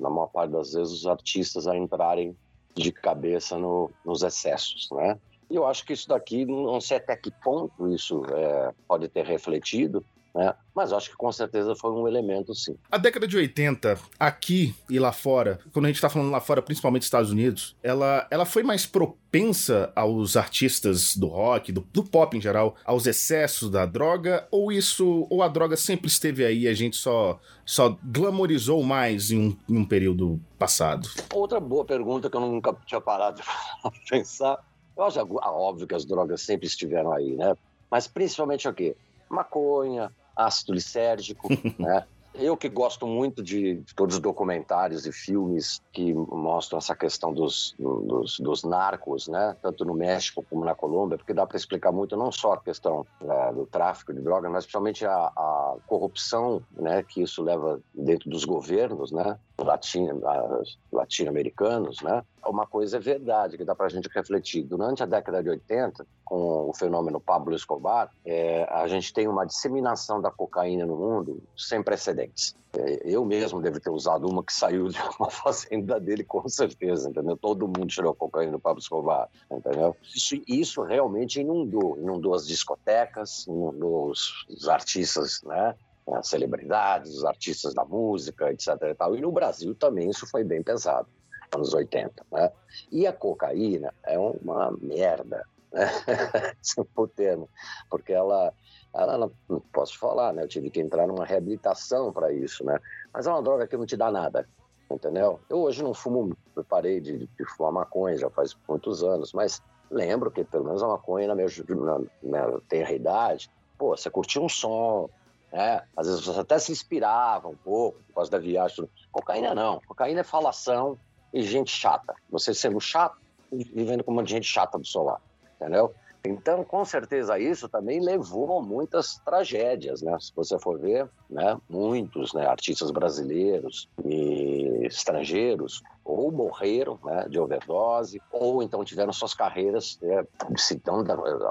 na maior parte das vezes, os artistas a entrarem de cabeça no, nos excessos, né? E eu acho que isso daqui, não sei até que ponto isso é, pode ter refletido, né? Mas acho que com certeza foi um elemento, sim. A década de 80, aqui e lá fora, quando a gente tá falando lá fora, principalmente Estados Unidos, ela, ela foi mais propensa aos artistas do rock, do, do pop em geral, aos excessos da droga, ou isso, ou a droga sempre esteve aí e a gente só, só glamorizou mais em um, em um período passado? Outra boa pergunta que eu nunca tinha parado de pensar. Eu acho óbvio que as drogas sempre estiveram aí, né? Mas principalmente o quê? Maconha, ácido lisérgico, né? Eu que gosto muito de todos os documentários e filmes que mostram essa questão dos, dos, dos narcos, né? tanto no México como na Colômbia, porque dá para explicar muito não só a questão né, do tráfico de drogas, mas principalmente a, a, corrupção né, que isso leva dentro dos governos né? Latino-americanos. Né? Uma coisa é verdade, que dá para a gente refletir. Durante a década de 80, com o fenômeno Pablo Escobar, é, a gente tem uma disseminação da cocaína no mundo sem precedentes. É, eu mesmo devo ter usado uma que saiu de uma fazenda dele, com certeza, entendeu? Todo mundo tirou cocaína do Pablo Escobar, entendeu? Isso, isso realmente inundou. Inundou as discotecas, inundou os, os artistas, né? As celebridades, os artistas da música, etc. E, tal. e no Brasil também isso foi bem pesado, anos 80, né? E a cocaína é uma merda, né? Esse é termo, porque ela, ela não posso falar, né? Eu tive que entrar numa reabilitação para isso, né? Mas é uma droga que não te dá nada, entendeu? Eu hoje não fumo eu parei de, de fumar maconha já faz muitos anos, mas lembro que pelo menos a maconha na minha, na, na tenra idade, pô, você curtia um som, né? Às vezes você até se inspirava um pouco por causa da viagem. Cocaína não, cocaína é falação e gente chata. Você sendo chato e vivendo com uma gente chata do seu lado, entendeu? Então, com certeza, isso também levou a muitas tragédias, né? Se você for ver, né? Muitos né? artistas brasileiros e estrangeiros ou morreram né? de overdose, ou então tiveram suas carreiras, né? se,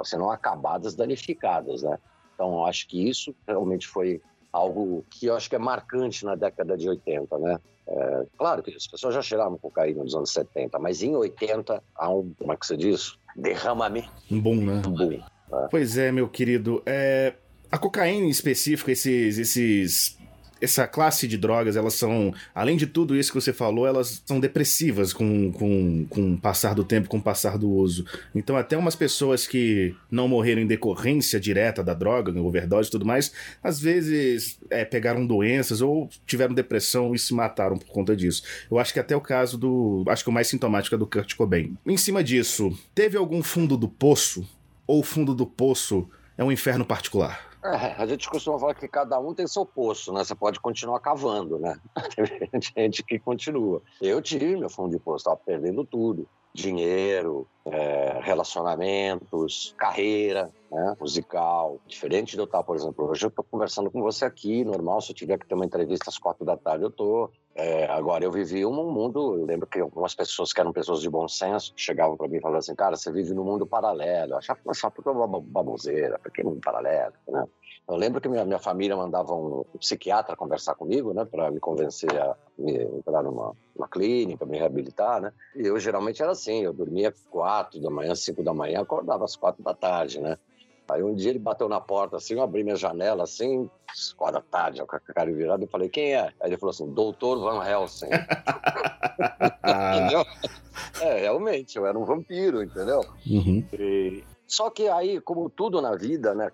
se não acabadas, danificadas, né? Então, acho que isso realmente foi algo que eu acho que é marcante na década de 80, né? É, claro que as pessoas já cheiravam cocaína nos anos 70, mas em 80 há um, como é que você diz? Derramamento. Um boom, né? Um boom. É. Pois é, meu querido. É, a cocaína em específico, esses, esses essa classe de drogas, elas são, além de tudo isso que você falou, elas são depressivas com, com, com o passar do tempo, com o passar do uso. Então, até umas pessoas que não morreram em decorrência direta da droga, overdose e tudo mais, às vezes é, pegaram doenças ou tiveram depressão e se mataram por conta disso. Eu acho que até o caso do. Acho que o mais sintomático é do Kurt Cobain. Em cima disso, teve algum fundo do poço? Ou fundo do poço é um inferno particular? É, a gente costuma falar que cada um tem seu poço, né? Você pode continuar cavando, né? Tem gente que continua. Eu tive meu fundo de poço, estava perdendo tudo. Dinheiro, é, relacionamentos, carreira né, musical. Diferente de eu estar, por exemplo, hoje eu estou conversando com você aqui, normal, se eu tiver que ter uma entrevista às quatro da tarde, eu estou. É, agora, eu vivi um mundo, eu lembro que algumas pessoas que eram pessoas de bom senso chegavam para mim e falavam assim, cara, você vive num mundo paralelo. Achava, que uma baboseira, porque mundo paralelo, né? Eu lembro que minha, minha família mandava um, psiquiatra conversar comigo, né, para me convencer a me, entrar numa, numa clínica, me reabilitar, né? E eu geralmente era assim, eu dormia quatro da manhã, cinco da manhã, acordava às quatro da tarde, né? Aí um dia ele bateu na porta assim, eu abri minha janela assim, quatro da tarde, com a cara virada, e falei, quem é? Aí ele falou assim, doutor Van Helsing. entendeu? É, realmente, eu era um vampiro, entendeu? Uhum. E, só que aí, como tudo na vida, né,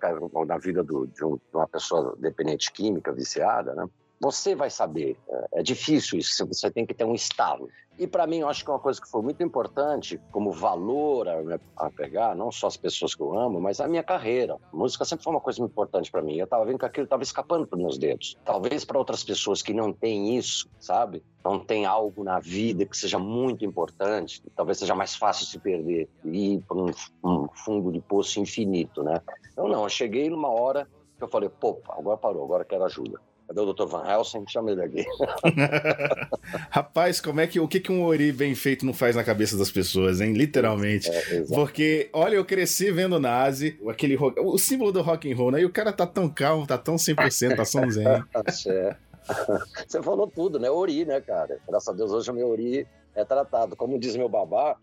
na vida do, de, um, de, uma pessoa dependente química, viciada, né, você vai saber. É, é difícil isso, você tem que ter um estalo. E para mim, eu acho que uma coisa que foi muito importante, como valor a, né, a, pegar, não só as pessoas que eu amo, mas a minha carreira. A música sempre foi uma coisa muito importante para mim. Eu tava vendo que aquilo tava escapando dos meus dedos. Talvez para outras pessoas que não têm isso, sabe? Não tem algo na vida que seja muito importante, talvez seja mais fácil se perder e ir para um, um fundo de poço infinito, né? Eu não, eu cheguei numa hora que eu falei, pô, agora parou, agora quero ajuda. Cadê o Dr. Van Helsing? Chama ele aqui. Rapaz, como é que o que, que um ori bem feito não faz na cabeça das pessoas, hein? Literalmente. É, Porque, olha, eu cresci vendo Nazi, aquele rock, o símbolo do rock and roll, né? E o cara tá tão calmo, tá tão 100%, tá sonzinho. é. Você falou tudo, né? Ori, né, cara? Graças a Deus hoje o meu Ori é tratado. Como diz meu babá,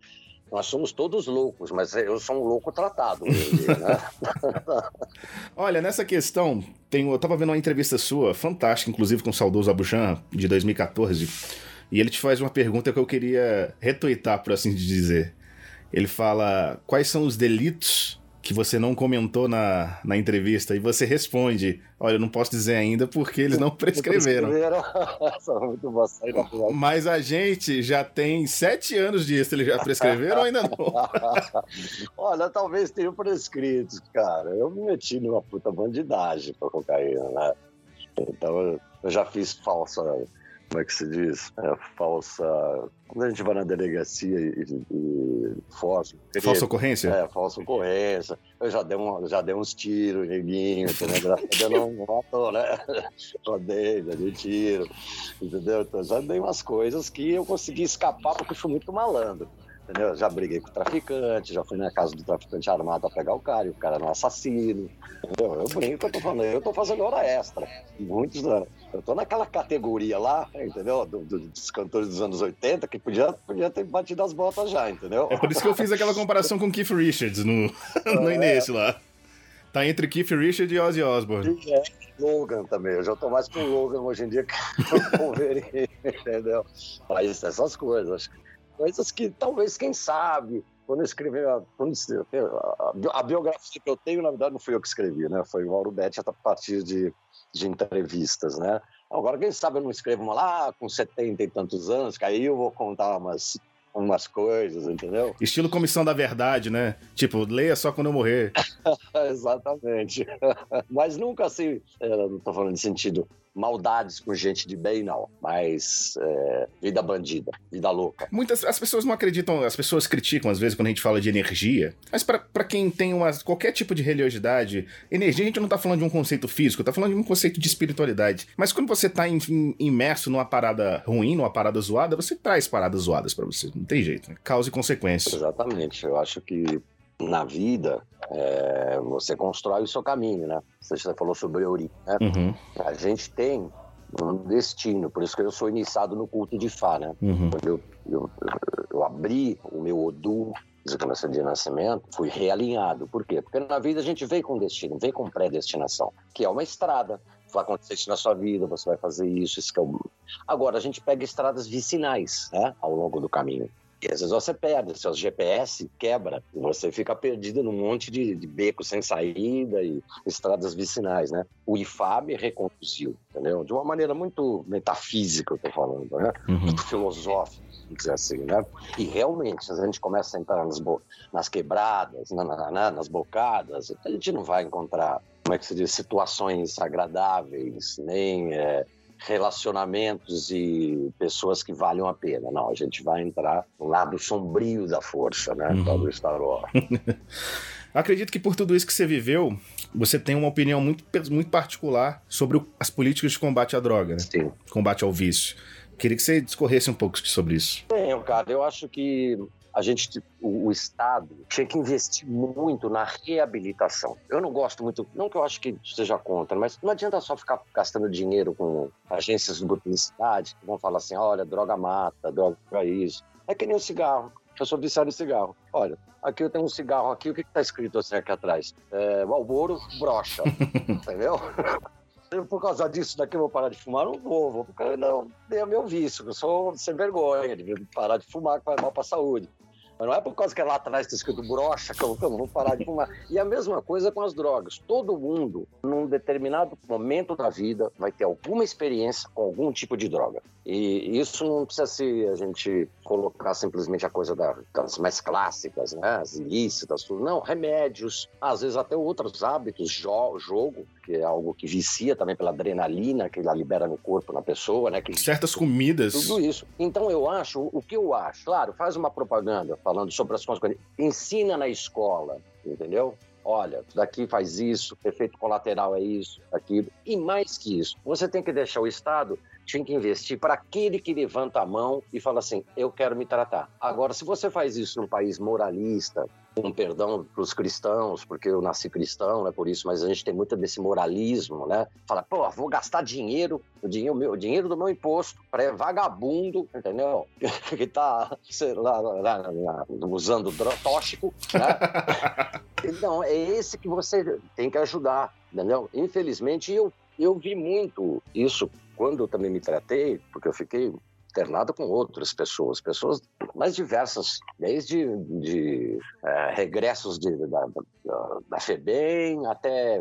nós somos todos loucos, mas eu sou um louco tratado. Dia, né? Olha, nessa questão, tem, eu tava vendo uma entrevista sua, fantástica, inclusive com o saudoso Abujan, de 2014, e ele te faz uma pergunta que eu queria retuitar, por assim dizer. Ele fala: quais são os delitos que você não comentou na, na entrevista e você responde: Olha, eu não posso dizer ainda porque eles não prescreveram. Mas a gente já tem sete anos disso. Eles já prescreveram ou ainda não? Olha, talvez tenham prescrito, cara. Eu me meti numa puta bandidagem pra cocaína, né? Então eu já fiz falsa como é que se diz? É, falsa. Quando a gente vai na delegacia e, e falsa. Falsa ocorrência? É, falsa ocorrência. Eu já dei, um, já dei uns tiros, neguinho, entendeu? A Deus não matou, né? Já dei, já dei tiro, entendeu? Então já dei umas coisas que eu consegui escapar porque fui muito malandro. Entendeu? Já briguei com o traficante, já fui na casa do traficante armado a pegar o cara, e o cara era um assassino. Entendeu? Eu brinco, eu tô falando, eu tô fazendo hora extra. Muitos anos. Eu tô naquela categoria lá, entendeu? Do, do, dos cantores dos anos 80 que podia, podia ter batido as botas já, entendeu? É por isso que eu fiz aquela comparação com Keith Richards no, no é. início lá. Tá entre Keith Richards e Ozzy Osbourne. É, Logan também. Eu já tô mais com o Logan hoje em dia que o Wolverine, entendeu? Mas essas coisas coisas que talvez, quem sabe, quando eu escrevi a, quando a, a, biografia que eu tenho, na verdade, não fui eu que escrevi, né? Foi o Mauro Betti a partir de, de entrevistas, né? Agora, quem sabe eu não escrevo uma lá com 70 e tantos anos, que aí eu vou contar umas, umas coisas, entendeu? Estilo Comissão da Verdade, né? Tipo, leia só quando eu morrer. Exatamente. Mas nunca assim, eu não tô falando de sentido maldades com gente de bem, não. Mas é, vida bandida, vida louca. Muitas as pessoas não acreditam, as pessoas criticam às vezes quando a gente fala de energia. Mas para quem tem uma, qualquer tipo de religiosidade, energia a gente não tá falando de um conceito físico, tá falando de um conceito de espiritualidade. Mas quando você tá imerso numa parada ruim, numa parada zoada, você traz paradas zoadas para você. Não tem jeito, né? Causa e consequência. Exatamente. Eu acho que na vida, é, você constrói o seu caminho, né? Você falou sobre Euri, né? Uhum. A gente tem um destino, por isso que eu sou iniciado no culto de Fá, né? Uhum. Quando eu, eu, eu, abri o meu Odu, declaração de nascimento, fui realinhado. Por quê? Porque na vida a gente vem com destino, vem com predestinação, que é uma estrada. Vai acontecer isso na sua vida, você vai fazer isso, isso que é o... Agora, a gente pega estradas vicinais, né? Ao longo do caminho. E às vezes você perde, seus GPS quebra você fica perdido num monte de, de becos sem saída e estradas vicinais, né? O IFAB reconduziu, entendeu? De uma maneira muito metafísica, eu tô falando, né? Uhum. Muito filosófica, vamos dizer assim, né? E realmente, se a gente começa a entrar nas, nas quebradas, na, na, na, nas bocadas, a gente não vai encontrar, como é que se diz, situações agradáveis, nem... É, relacionamentos e pessoas que valham a pena. Não, a gente vai entrar no lado sombrio da força, né? Uhum. Do Star Wars. Acredito que por tudo isso que você viveu, você tem uma opinião muito, muito particular sobre as políticas de combate à droga, né? Sim. Combate ao vício. Queria que você discorresse um pouco sobre isso. Tenho, cara. Eu acho que a gente, o, o, Estado tinha que investir muito na reabilitação. Eu não gosto muito, não que eu acho que seja contra, mas não adianta só ficar gastando dinheiro com agências de publicidade que vão falar assim, olha, droga mata, droga isso. É que nem o cigarro. Eu sou viciado em cigarro. Olha, aqui eu tenho um cigarro aqui, o que está escrito assim aqui atrás? É, Malboro brocha, entendeu? por causa disso daqui eu vou parar de fumar, não vou, vou porque não é meu vício, eu sou sem vergonha de parar de fumar que faz mal para a saúde. Mas não é por causa que lá atrás está escrito brocha que eu, que eu vou parar de fumar. E a mesma coisa com as drogas. Todo mundo, num determinado momento da vida, vai ter alguma experiência com algum tipo de droga. E isso não precisa ser a gente colocar simplesmente a coisa das mais clássicas, né? As ilícitas, tudo. Não, remédios, às vezes até outros hábitos, jo jogo, que é algo que vicia também pela adrenalina que ela libera no corpo, na pessoa, né? Que, Certas comidas. Tudo isso. Então eu acho, o que eu acho, claro, faz uma propaganda falando sobre as consequências, ensina na escola, entendeu? Olha, daqui faz isso, efeito colateral é isso, aquilo. E mais que isso, você tem que deixar o Estado tinha que investir para aquele que levanta a mão e fala assim: eu quero me tratar. Agora, se você faz isso num país moralista, com perdão para os cristãos, porque eu nasci cristão, né, por isso, mas a gente tem muito desse moralismo, né? Fala, pô, vou gastar dinheiro, o dinheiro, meu, o dinheiro do meu imposto para vagabundo, entendeu? que tá, sei lá, lá, lá usando tóxico, né? então, é esse que você tem que ajudar, entendeu? Infelizmente, eu, eu vi muito isso quando eu também me tratei, porque eu fiquei internado com outras pessoas, pessoas mais diversas, desde de, é, regressos de, da, da, da FEBEM até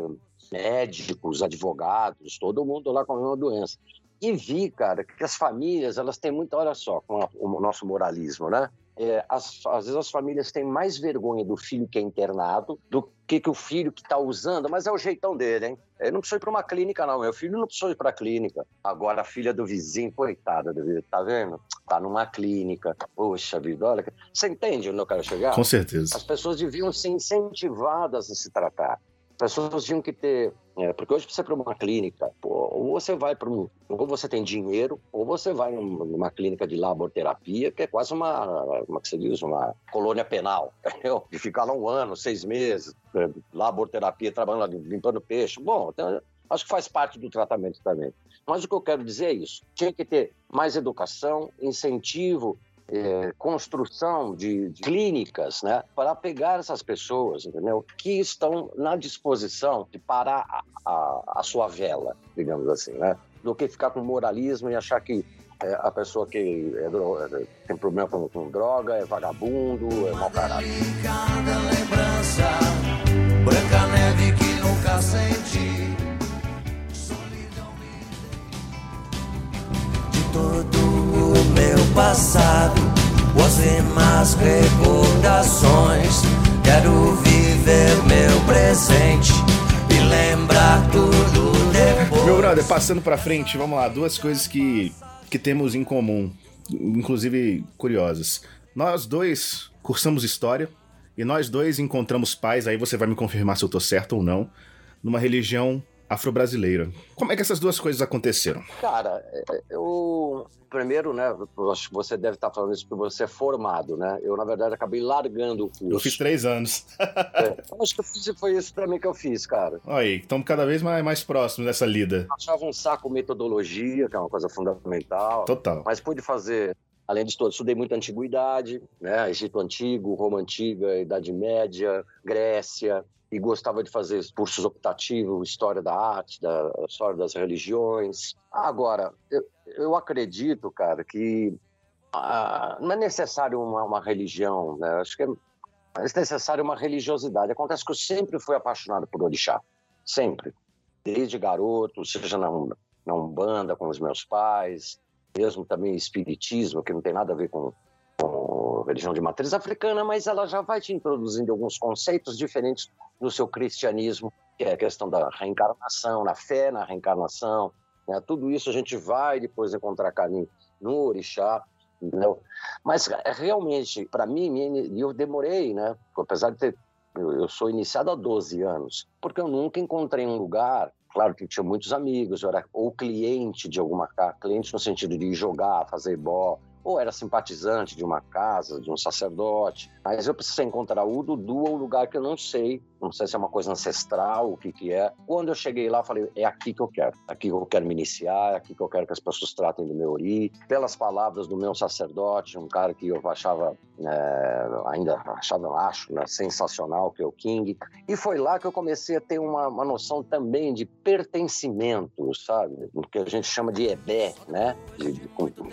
médicos, advogados, todo mundo lá com a mesma doença. E vi, cara, que as famílias, elas têm muito, olha só, com o nosso moralismo, né? É, as, às vezes as famílias têm mais vergonha do filho que é internado do que, que o filho que está usando, mas é o jeitão dele, hein? Ele não precisa ir para uma clínica, não. Meu filho não precisa ir para clínica. Agora, a filha do vizinho, coitada, tá vendo? Tá numa clínica. Poxa vida, olha. Você entende onde eu quero chegar? Com certeza. As pessoas deviam ser incentivadas a se tratar pessoas tinham que ter. É, porque hoje você para uma clínica, pô, ou você vai para um. Ou você tem dinheiro, ou você vai numa clínica de laborterapia, que é quase uma. Como que se diz? Uma colônia penal. Entendeu? De ficar lá um ano, seis meses, é, laborterapia, trabalhando limpando peixe. Bom, então, acho que faz parte do tratamento também. Mas o que eu quero dizer é isso: tinha que ter mais educação, incentivo é, construção de, de, clínicas, né, para pegar essas pessoas, entendeu, que estão na disposição de parar a, a, a sua vela, digamos assim, né, do que ficar com moralismo e achar que é, a pessoa que é, é tem problema com, com, droga é vagabundo, é mau caráter. lembrança, branca neve que nunca senti. todo o meu passado, recordações. Quero viver meu presente e lembrar tudo depois. Meu brother, passando pra frente, vamos lá, duas coisas que, que temos em comum, inclusive curiosas. Nós dois cursamos história e nós dois encontramos pais, aí você vai me confirmar se eu tô certo ou não, numa religião afro-brasileira. Como é que essas duas coisas aconteceram? Cara, é, eu. Primeiro, né? Acho que você deve estar falando isso porque você é formado, né? Eu, na verdade, acabei largando o curso. Eu fiz três anos. É, acho que foi isso pra mim que eu fiz, cara. Olha aí, estamos cada vez mais, mais próximos dessa lida. Eu achava um saco metodologia, que é uma coisa fundamental. Total. Mas pude fazer, além tudo, estudei muito antiguidade, né? Egito Antigo, Roma Antiga, Idade Média, Grécia, e gostava de fazer cursos optativos, história da arte, da história das religiões. Agora, eu, eu acredito, cara, que ah, não é necessário uma, uma religião, né? Acho que é mais necessário uma religiosidade. Acontece que eu sempre fui apaixonado por orixá, sempre. Desde garoto, seja na, na Umbanda com os meus pais, mesmo também espiritismo, que não tem nada a ver com, com religião de matriz africana, mas ela já vai te introduzindo alguns conceitos diferentes no seu cristianismo, que é a questão da reencarnação, na fé na reencarnação. né? Tudo isso a gente vai depois encontrar caminho no orixá, entendeu? Mas é, realmente, para mim, eu demorei, né? Apesar de ter. Eu sou iniciado há 12 anos, porque eu nunca encontrei um lugar. Claro que tinha muitos amigos, eu era ou cliente de alguma casa, cliente no sentido de jogar, fazer bó, ou era simpatizante de uma casa, de um sacerdote. Mas eu precisei encontrar o Dudu ou um lugar que eu não sei, não sei se é uma coisa ancestral, o que que é. Quando eu cheguei lá, falei, é aqui que eu quero, é aqui que eu quero me iniciar, é aqui que eu quero que as pessoas tratem do meu ori. Pelas palavras do meu sacerdote, um cara que eu achava, é, ainda achava, acho, né, sensacional, que é o King. E foi lá que eu comecei a ter uma, uma noção também de pertencimento, sabe? O que a gente chama de EBé, né? De, de,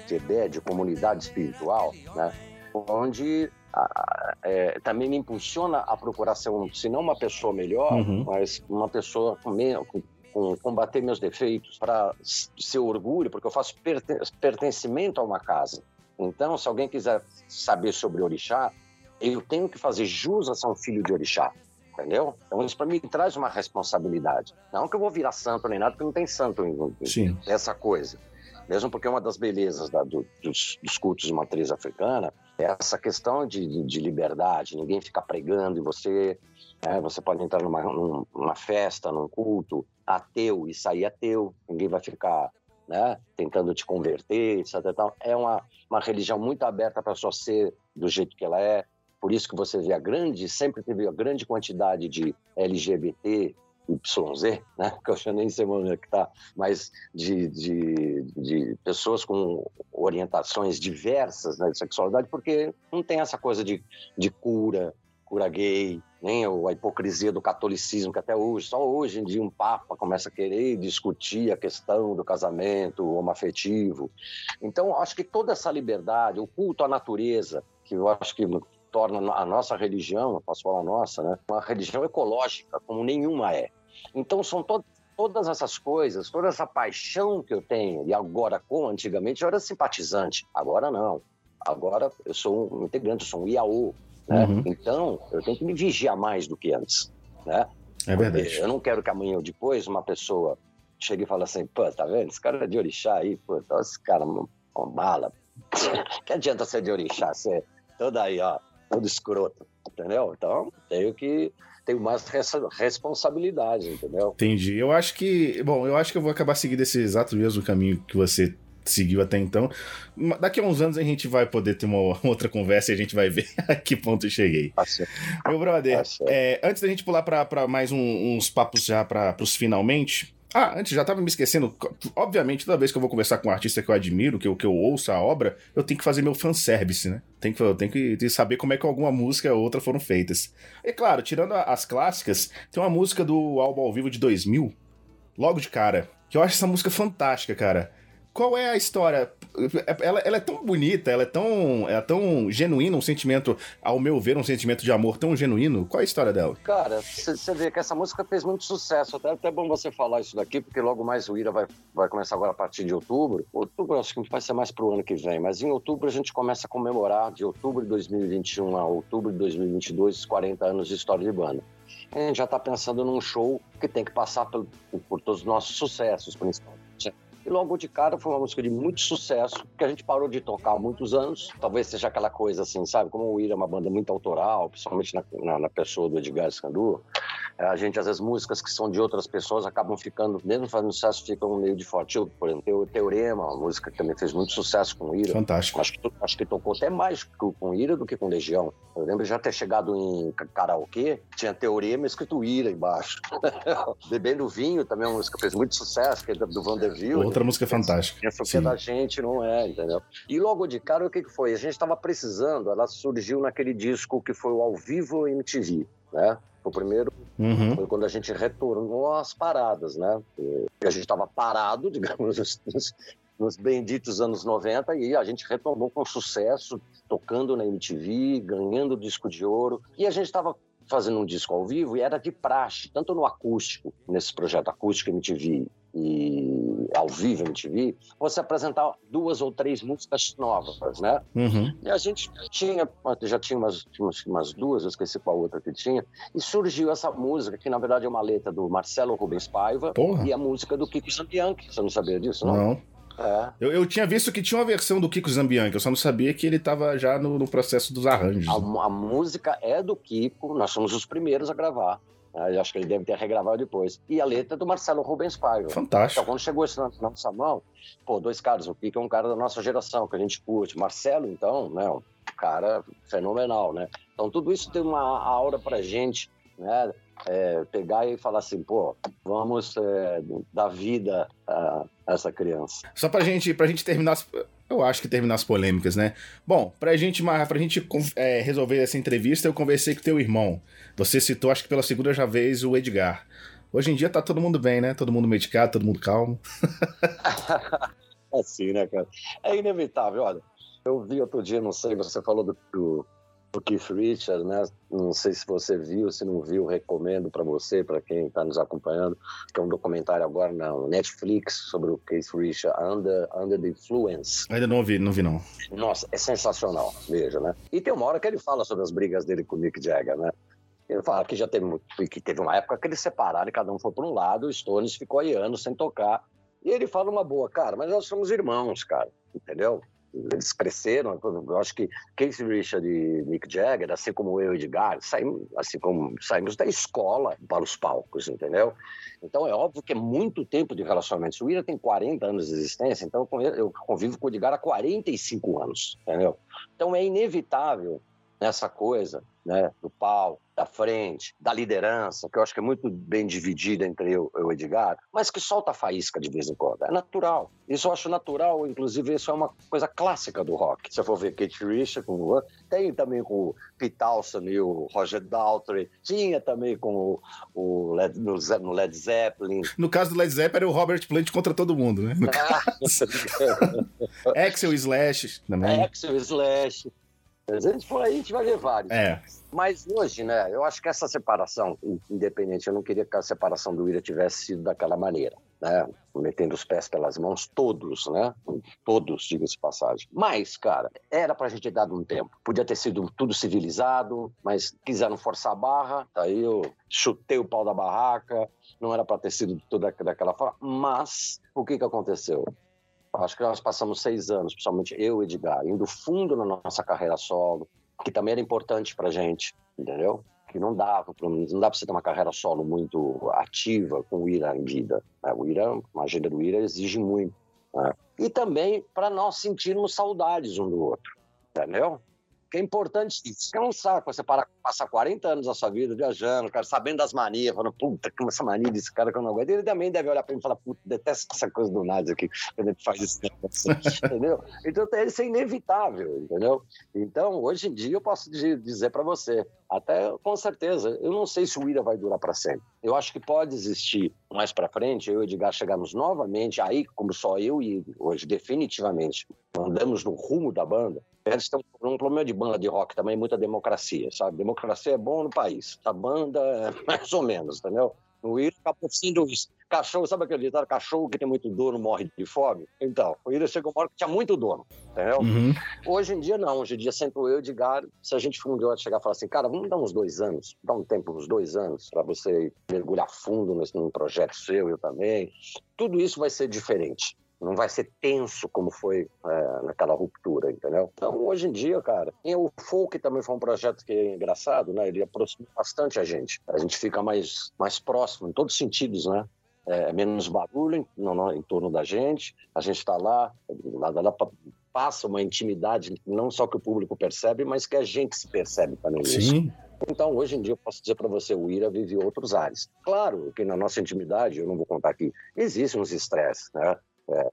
de EBé, de comunidade espiritual, né? Onde é, também me impulsiona a procurar ser, um, se não uma pessoa melhor, Uhum. mas uma pessoa com, me- com- com combater meus defeitos, para ser orgulho, porque eu faço perten- pertencimento a uma casa. Então, se alguém quiser saber sobre orixá, eu tenho que fazer jus a ser um filho de orixá. Entendeu? Então, isso para mim traz uma responsabilidade. Não que eu vou virar santo nem nada, porque não tem santo em, Sim. essa coisa. Mesmo porque uma das belezas da- do- dos, dos cultos de matriz africana é essa questão de, de- de liberdade. Ninguém fica pregando e você. né, você pode entrar numa, num- numa festa, num culto ateu e sair ateu. Ninguém vai ficar né, tentando te converter, etc. É uma, uma religião muito aberta para pessoa ser do jeito que ela é. Por isso que você vê a grande, sempre teve a grande quantidade de LGBT, YZ, né? Que eu sei onde é que tá, mas de, de, de pessoas com orientações diversas né, de sexualidade, porque não tem essa coisa de, de cura, cura gay, nem a hipocrisia do catolicismo, que até hoje, só hoje em dia um papa começa a querer discutir a questão do casamento homoafetivo. Então, acho que toda essa liberdade, o culto à natureza, que eu acho que torna a nossa religião, posso falar nossa, né, uma religião ecológica, como nenhuma é. Então, são to todas essas coisas, toda essa paixão que eu tenho, e agora com, antigamente eu era simpatizante, agora não. Agora eu sou um integrante, eu sou um IAO, né? Uhum. Então, eu tenho que me vigiar mais do que antes, né? É verdade. Eu não quero que amanhã ou depois uma pessoa chegue e fale assim, pô, tá vendo? Esse cara é de orixá aí, pô, tá esse cara com bala. que adianta ser de orixá, ser todo aí, ó, todo escroto, entendeu? Então, tenho que tenho mais res- responsabilidade, entendeu? Entendi. Eu acho que. Bom, eu acho que eu vou acabar seguindo esse exato mesmo caminho que você seguiu até então. Daqui a uns anos a gente vai poder ter uma outra conversa e a gente vai ver a que ponto eu cheguei. Tá. Meu brother, Tá é, antes da gente pular pra mais um- uns papos já pra, pros finalmente. Ah, antes, já tava me esquecendo. Obviamente, toda vez que eu vou conversar com um artista que eu admiro, que eu, que eu ouço a obra, eu tenho que fazer meu fanservice, né? Tem que, eu tenho que saber como é que alguma música ou outra foram feitas. E claro, tirando as clássicas, tem uma música do álbum ao vivo de 2000, logo de cara, que eu acho essa música fantástica, cara. Qual é a história? Ela, ela é tão bonita, ela é tão, é tão genuína, um sentimento, ao meu ver, um sentimento de amor tão genuíno. Qual é a história dela? Cara, você vê que essa música fez muito sucesso. Até, até bom você falar isso daqui, porque logo mais o Ira vai, vai começar agora a partir de outubro. Outubro acho que vai ser mais pro ano que vem, mas em outubro a gente começa a comemorar, de outubro de 2021 a outubro de 2022, os 40 anos de história de banda. A gente já está pensando num show que tem que passar por, por todos os nossos sucessos, principalmente. E logo de cara foi uma música de muito sucesso, que a gente parou de tocar há muitos anos. Talvez seja aquela coisa assim, sabe? Como o Ira é uma banda muito autoral, principalmente na, na, na pessoa do Edgar Scandu, a gente, às vezes, músicas que são de outras pessoas acabam ficando, mesmo fazendo sucesso, ficam meio de forte. Eu, por exemplo, Teorema, uma música que também fez muito sucesso com o Ira. Fantástico. Acho que, acho que tocou até mais com o Ira do que com Legião. Eu lembro de já ter chegado em karaokê, tinha Teorema escrito Ira embaixo. Bebendo Vinho também é uma música que fez muito sucesso, que é do Vanderbilt. Outra música fantástica. Essa que é da gente, não é, entendeu? E logo de cara, o que, que foi? A gente estava precisando, ela surgiu naquele disco que foi o Ao Vivo MTV, né? O primeiro Uhum. foi quando a gente retornou às paradas, né? A gente estava parado, digamos, nos, nos benditos anos 90 e a gente retornou com sucesso, tocando na MTV, ganhando disco de ouro. E a gente estava fazendo um disco ao vivo e era de praxe, tanto no acústico, nesse projeto acústico MTV e ao vivo MTV, você apresentar duas ou três músicas novas, né? Uhum. E a gente tinha, já tinha umas, umas, umas duas, eu esqueci qual outra que tinha, e surgiu essa música, que na verdade é uma letra do Marcelo Rubens Paiva Porra. e a música do Kiko Zambianchi. Você não sabia disso, não? Não. É. Eu, eu tinha visto que tinha uma versão do Kiko Zambianchi, eu só não sabia que ele tava já no, no processo dos arranjos. A, a música é do Kiko, nós somos os primeiros a gravar. Eu acho que ele deve ter regravado depois. E a letra é do Marcelo Rubens Paiva. Então, Fantástico. quando chegou isso na nossa mão, pô, dois caras. O Kiko é um cara da nossa geração, que a gente curte. Marcelo, então, né, um cara fenomenal, né? Então, tudo isso tem uma aura pra gente, né? É, pegar e falar assim, pô, vamos é, dar vida a essa criança. Só pra gente, pra gente terminar Eu acho que terminar as polêmicas, né? Bom, pra gente, pra gente é, resolver essa entrevista, eu conversei com teu irmão. Você citou, acho que pela segunda já vez, o Edgar. Hoje em dia tá todo mundo bem, né? Todo mundo medicado, todo mundo calmo. assim, né, cara? É inevitável. Olha, eu vi outro dia, não sei, você falou do, do, do Keith Richards, né? Não sei se você viu, se não viu, recomendo para você, para quem está nos acompanhando, que é um documentário agora na Netflix sobre o Keith Richards, Under, Under the Influence. Ainda não vi, não vi não. Nossa, é sensacional, veja, né? E tem uma hora que ele fala sobre as brigas dele com o Mick Jagger, né? Ele fala que já teve, que teve uma época que eles separaram e cada um foi para um lado, o Stones ficou aí anos sem tocar. E ele fala uma boa, cara, mas nós somos irmãos, cara, entendeu? Eles cresceram, eu acho que Keith Richard e Mick Jagger, assim como eu e Edgar, saímos, assim como saímos da escola para os palcos, entendeu? Então é óbvio que é muito tempo de relacionamento. O Ira tem 40 anos de existência, então eu convivo com o Edgar há 45 anos, entendeu? Então é inevitável nessa coisa, né, do pau, da frente, da liderança, que eu acho que é muito bem dividida entre eu e o Edgar, mas que solta faísca de vez em quando. É natural. Isso eu acho natural, inclusive isso é uma coisa clássica do rock. Se eu for ver Kate Richards, com o- tem também com o Pete Townsend e o Roger Daltrey, tinha também com o, o Led, no, no Led Zeppelin. No caso do Led Zeppelin, era o Robert Plant contra todo mundo, né? Axel Slash também. Axel Slash. A gente for aí, a gente vai ver vários. É. Mas hoje, né, eu acho que essa separação, in- independente, eu não queria que a separação do Ira tivesse sido daquela maneira, né? Metendo os pés pelas mãos, todos, né? Todos, diga-se passagem. Mas, cara, era pra gente ter dado um tempo. Podia ter sido tudo civilizado, mas quiseram forçar a barra, aí eu chutei o pau da barraca, não era pra ter sido tudo da- daquela forma. Mas, o que que aconteceu? Acho que nós passamos seis anos, principalmente eu e Edgar, indo fundo na nossa carreira solo, que também era importante pra gente, entendeu? Que não dava, não dá pra você ter uma carreira solo muito ativa com o Ira em vida. né? O Ira, a agenda do Ira exige muito. né? E também para nós sentirmos saudades um do outro, entendeu? Que é importante isso. É um saco você para, passar 40 anos da sua vida viajando, cara, sabendo das manias, falando, puta, que essa mania desse cara que eu não aguento. Ele também deve olhar para mim e falar, puta, detesto essa coisa do Nazi aqui, quando ele faz isso. entendeu? Então, isso é inevitável, entendeu? Então, hoje em dia, eu posso dizer para você, até com certeza, eu não sei se o Ira vai durar para sempre. Eu acho que pode existir mais para frente, eu e o Edgar chegamos novamente, aí, como só eu e hoje, definitivamente, andamos no rumo da banda, eles têm um problema de banda de rock também, muita democracia, sabe? Democracia é bom no país, a banda é mais ou menos, entendeu? O Willian acabou sendo isso. Cachorro, sabe aquele ditado? Cachorro que tem muito dono morre de fome? Então, o Willian chegou uma hora que tinha muito dono, entendeu? Uhum. Hoje em dia, não. Hoje em dia, sempre eu e Edgar, se a gente for um dia chegar e falar assim, cara, vamos dar uns dois anos, dar um tempo, uns dois anos, para você mergulhar fundo nesse, num projeto seu, eu também. Tudo isso vai ser diferente não vai ser tenso como foi é, naquela ruptura, entendeu? Então, hoje em dia, cara, o Folk também foi um projeto que é engraçado, né? Ele aproxima bastante a gente. A gente fica mais, mais próximo, em todos os sentidos, né? É, menos barulho em, em torno da gente, a gente está lá, lá, lá, passa uma intimidade, não só que o público percebe, mas que a gente se percebe também Sim. Então, hoje em dia, eu posso dizer para você, o Ira vive outros ares. Claro que na nossa intimidade, eu não vou contar aqui, existem uns estresses, né? É,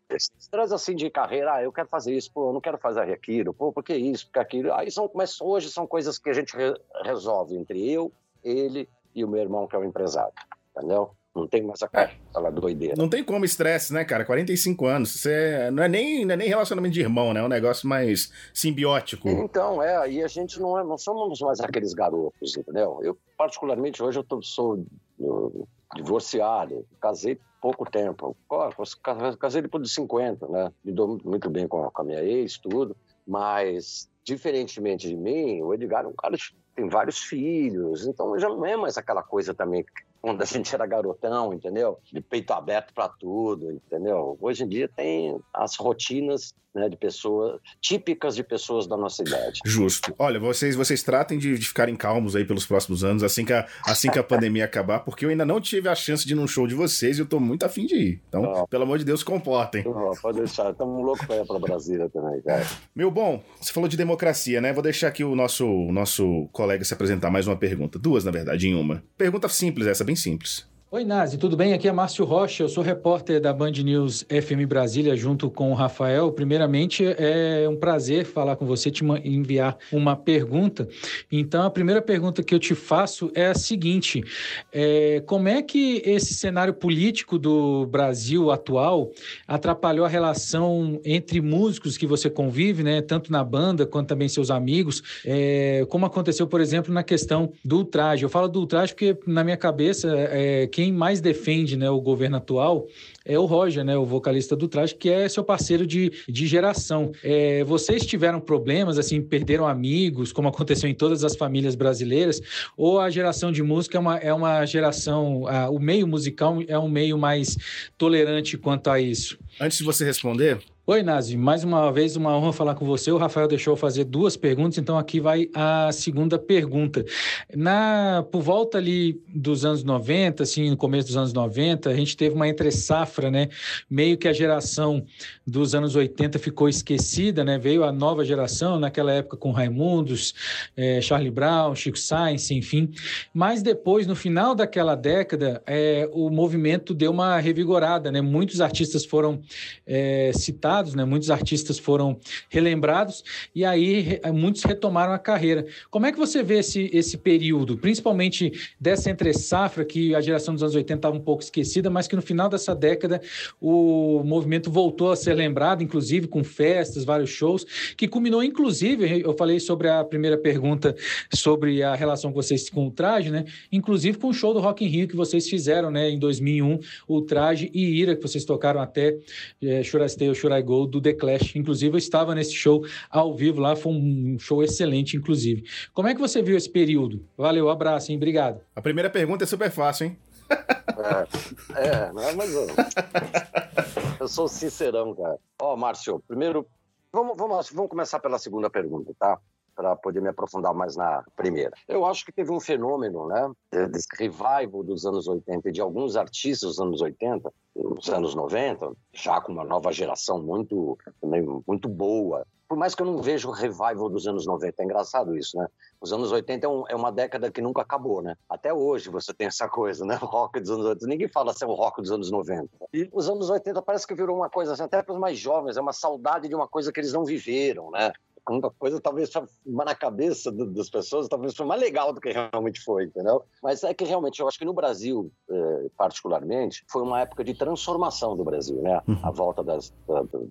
assim de carreira, ah, eu quero fazer isso, pô, eu não quero fazer aquilo, pô, por que isso, por que aquilo? Aí são, mas hoje são coisas que a gente re resolve entre eu, ele e o meu irmão, que é o empresário, entendeu? Não tem mais aquela, aquela doideira. Não tem como estresse, né, cara? 45 anos. Você não é, nem, não é nem relacionamento de irmão, né? É um negócio mais simbiótico. Então, é, aí a gente não, é, não somos mais aqueles garotos, entendeu? Eu, particularmente, hoje eu tô, sou eu, divorciado, casei pouco tempo. Casei depois de 50, né? Me dou muito bem com a, minha ex, tudo. Mas, diferentemente de mim, o Edgar é um cara que tem vários filhos, então já não é mais aquela coisa também quando a gente era garotão, entendeu? De peito aberto para tudo, entendeu? Hoje em dia tem as rotinas né, de pessoas típicas de pessoas da nossa idade. Justo. Olha, vocês vocês tratem de, de ficarem calmos aí pelos próximos anos, assim que a, assim que a pandemia acabar, porque eu ainda não tive a chance de ir num show de vocês e eu tô muito afim de ir. Então, pelo amor de Deus, comportem. pode deixar. Estamos loucos para ir para Brasília também, cara. Meu bom, você falou de democracia, né? Vou deixar aqui o nosso, nosso colega se apresentar mais uma pergunta. Duas, na verdade, em uma. Pergunta simples, essa, bem simples. Oi, Nazi, tudo bem? Aqui é Márcio Rocha, eu sou repórter da Band News FM Brasília, junto com o Rafael. Primeiramente, é um prazer falar com você, te enviar uma pergunta. Então, a primeira pergunta que eu te faço é a seguinte: é, como é que esse cenário político do Brasil atual atrapalhou a relação entre músicos que você convive, né, tanto na banda quanto também seus amigos, é, como aconteceu, por exemplo, na questão do ultraje? Eu falo do ultraje porque, na minha cabeça, é, quem quem mais defende né, o governo atual é o Roger, né, o vocalista do Traje, que é seu parceiro de, de geração. É, vocês tiveram problemas, assim, perderam amigos, como aconteceu em todas as famílias brasileiras, ou a geração de música é uma, é uma geração, a, o meio musical é um meio mais tolerante quanto a isso? Antes de você responder, Oi, Nazi. Mais uma vez, uma honra falar com você. O Rafael deixou eu fazer duas perguntas, então aqui vai a segunda pergunta. Na, por volta ali dos anos 90, assim, no começo dos anos 90, a gente teve uma entre-safra, né? Meio que a geração dos anos 80 ficou esquecida, né? Veio a nova geração, naquela época com Raimundos, é, Charlie Brown, Chico Sainz, enfim. Mas depois, no final daquela década, é, o movimento deu uma revigorada, né? Muitos artistas foram é, citados né? Muitos artistas foram relembrados e aí muitos retomaram a carreira. Como é que você vê esse, esse período, principalmente dessa entre safra que a geração dos anos 80 estava um pouco esquecida, mas que no final dessa década o movimento voltou a ser lembrado, inclusive com festas, vários shows, que culminou inclusive, eu falei sobre a primeira pergunta sobre a relação com vocês com o traje, né? Inclusive com o show do Rock in Rio que vocês fizeram, né, em 2001, o traje e Ira que vocês tocaram até é, Should I Stay or Should I Go do The Clash. Inclusive, eu estava nesse show ao vivo lá, foi um show excelente, inclusive. Como é que você viu esse período? Valeu, abraço, hein? Obrigado. A primeira pergunta é super fácil, hein? É, é não é mais eu. Eu sou sincerão, cara. Ó, oh, Márcio, primeiro, vamos, vamos, vamos começar pela segunda pergunta, tá? Para poder me aprofundar mais na primeira. Eu acho que teve um fenômeno, né, desse revival dos anos 80 e de alguns artistas dos anos 80, nos anos 90, já com uma nova geração muito, muito boa. Por mais que eu não veja o revival dos anos 90, é engraçado isso, né? Os anos 80 é, um, é, uma década que nunca acabou, né? Até hoje você tem essa coisa, né? O rock dos anos 80. Ninguém fala assim, o rock dos anos 90. E os anos 80 parece que virou uma coisa, assim, até para os mais jovens, é uma saudade de uma coisa que eles não viveram, né? Uma coisa talvez na cabeça das pessoas, talvez foi mais legal do que realmente foi, entendeu? Mas é que realmente, eu acho que no Brasil, eh, particularmente, foi uma época de transformação do Brasil, né? Uhum. A volta das,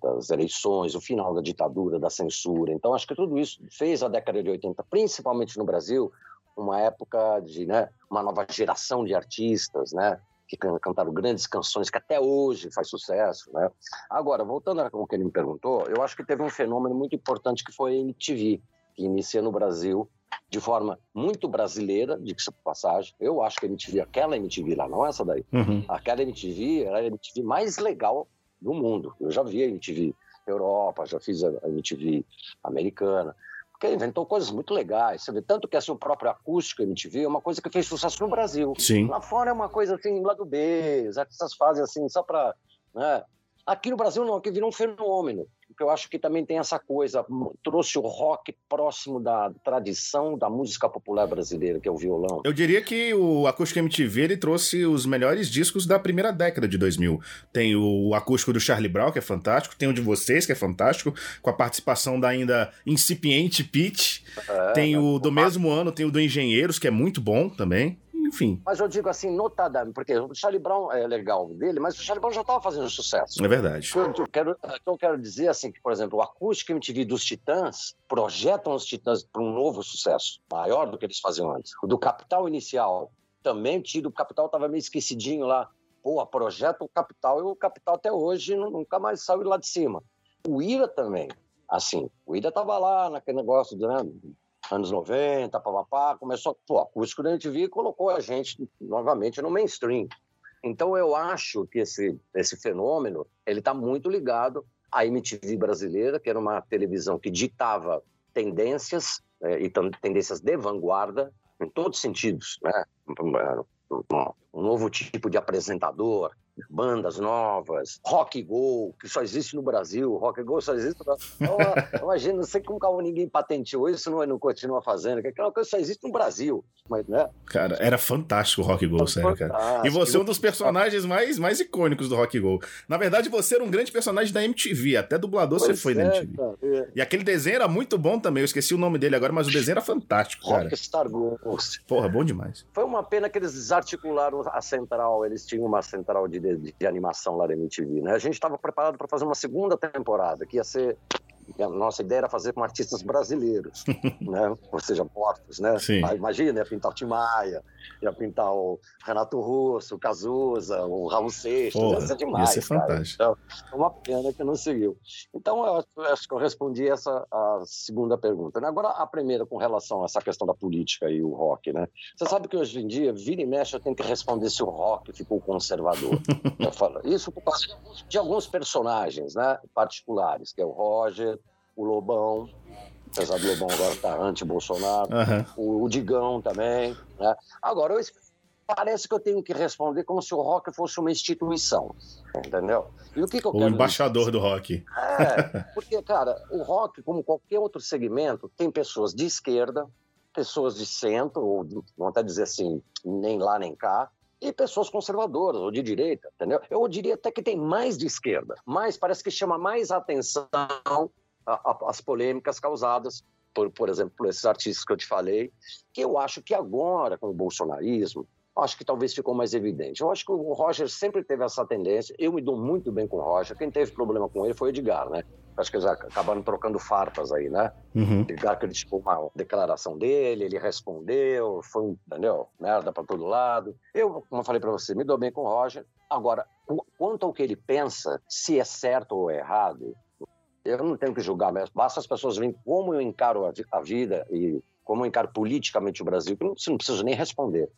das eleições, o final da ditadura, da censura. Então, acho que tudo isso fez a década de 80, principalmente no Brasil, uma época de né, uma nova geração de artistas, né? Que cantaram grandes canções que até hoje faz sucesso, né? Agora, voltando ao que ele me perguntou, eu acho que teve um fenômeno muito importante que foi a MTV, que inicia no Brasil de forma muito brasileira, de passagem. Eu acho que a MTV, aquela MTV lá, não essa daí, uhum. aquela MTV era a MTV mais legal do mundo. Eu já vi a MTV Europa, já fiz a MTV americana porque inventou coisas muito legais. Tanto que essa o próprio acústico MTV é uma coisa que fez sucesso no Brasil. Sim. Lá fora é uma coisa assim, lá do B, os artistas fazem assim, só para. Né? Aqui no Brasil não, aqui virou um fenômeno porque eu acho que também tem essa coisa, trouxe o rock próximo da tradição da música popular brasileira, que é o violão. Eu diria que o Acústico MTV ele trouxe os melhores discos da primeira década de 2000. Tem o acústico do Charlie Brown, que é fantástico, tem o de vocês, que é fantástico, com a participação da ainda incipiente Pete. É, tem o do mesmo ano, tem o do Engenheiros, que é muito bom também enfim. Mas eu digo assim, notadamente, porque o Charlie Brown é legal dele, mas o Charlie Brown já estava fazendo sucesso. É verdade. Eu, eu, quero, eu quero dizer assim que, por exemplo, o acústico MTV dos Titãs projetam os Titãs para um novo sucesso, maior do que eles faziam antes. O do Capital Inicial, também tido, o Capital estava meio esquecidinho lá. Pô, projeta o Capital e o Capital até hoje nunca mais saiu lá de cima. O Ira também, assim, o Ira estava lá naquele negócio, né, anos 90, papapá, começou, pô, acústico da MTV colocou a gente novamente no mainstream. Então eu acho que esse, esse fenômeno, ele está muito ligado à MTV brasileira, que era uma televisão que ditava tendências, é, e tendências de vanguarda, em todos os sentidos, né? um novo tipo de apresentador, bandas novas, rock go, que só existe no Brasil, rock go só existe no Brasil. Imagina, não sei como ninguém patenteou isso, não, não continua fazendo, que aquela coisa só existe no Brasil. Mas, né? Cara, era fantástico o Rock Go, sério, cara. E você é um dos personagens mais, mais icônicos do Rock Go. Na verdade, você era um grande personagem da MTV, até dublador pois você foi é, da MTV. É. E aquele desenho era muito bom também, eu esqueci o nome dele agora, mas o desenho era fantástico, cara. Rockstar Ghost. Porra, bom demais. Foi uma pena que eles desarticularam a central, eles tinham uma central de de, de animação lá da MTV, né? A gente estava preparado para fazer uma segunda temporada, que ia ser a nossa ideia era fazer com artistas brasileiros, né? Ou seja, mortos, né? Sim. Imagina, ia pintar o Tim Maia, ia pintar o Renato Russo, o Cazuza, o Raul Seixas, Porra, ia ser demais, ia ser fantástico. Então, é uma pena que não seguiu. Então, eu acho que eu respondi essa a segunda pergunta. Né? Agora, a primeira com relação a essa questão da política e o rock, né? Você sabe que hoje em dia, vira e mexe, eu tenho que responder se o rock ficou conservador. eu falo, isso por causa de alguns personagens, né? Particulares, que é o Roger, o Lobão, apesar do Lobão agora estar tá anti-Bolsonaro, uhum. o, o, Digão também. Né? Agora, eu, parece que eu tenho que responder como se o rock fosse uma instituição, entendeu? E o que, que eu o quero embaixador dizer? do rock. É, porque, cara, o rock, como qualquer outro segmento, tem pessoas de esquerda, pessoas de centro, ou vamos até dizer assim, nem lá nem cá, e pessoas conservadoras ou de direita, entendeu? Eu diria até que tem mais de esquerda, mas parece que chama mais atenção as polêmicas causadas por, por exemplo, por esses artistas que eu te falei, que eu acho que agora, com o bolsonarismo, acho que talvez ficou mais evidente. Eu acho que o Roger sempre teve essa tendência, eu me dou muito bem com o Roger, quem teve problema com ele foi o Edgar, né? Acho que eles acabaram trocando farpas aí, né? Uhum. Edgar criticou uma declaração dele, ele respondeu, foi um, entendeu? Merda para todo lado. Eu, como eu falei para você, me dou bem com o Roger. Agora, quanto ao que ele pensa, se é certo ou é errado, eu não tenho que julgar mesmo. Basta as pessoas verem como eu encaro a, vida e como eu encaro politicamente o Brasil, que você não precisa nem responder.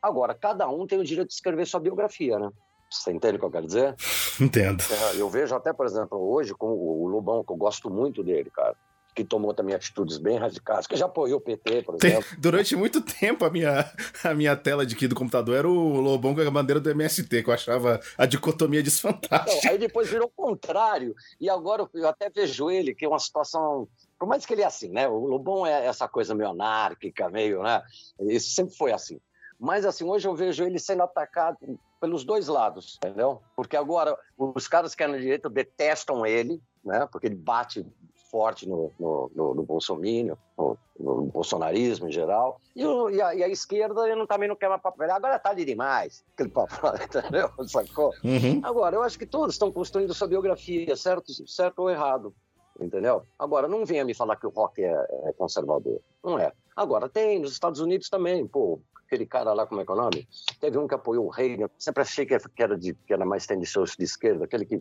Agora, cada um tem o direito de escrever sua biografia, né? Você entende o que eu quero dizer? Entendo. É, eu vejo até, por exemplo, hoje com o Lobão, que eu gosto muito dele, cara. Que tomou também atitudes bem radicais, que já apoiou o PT, por Tem- exemplo. durante muito tempo a minha, a minha tela de aqui do computador era o Lobão com a bandeira do MST, que eu achava a dicotomia Então, desfantástica. aí depois virou o contrário. E agora eu até vejo ele, que é uma situação. Por mais que ele é assim, né? O Lobão é essa coisa meio anárquica, meio, né? Isso sempre foi assim. Mas assim, hoje eu vejo ele sendo atacado pelos dois lados, entendeu? Porque agora os caras que é na direita detestam ele, né? Porque ele bate forte no, no, no, no bolsomínio, no, no bolsonarismo em geral. E, o- e a, e a esquerda ele não, também não quer mais papo velho. Agora tá ali demais. Aquele papo, entendeu? Sacou? Uhum. Agora, eu acho que todos estão construindo sua biografia, certo, certo ou errado. Entendeu? Agora, não venha me falar que o rock é, é conservador. Não é. Agora, tem nos Estados Unidos também, pô. Aquele cara lá, como é que é o nome? Teve um que apoiou o Reagan. Sempre achei que era, de, que era mais tendencioso de esquerda. Aquele que,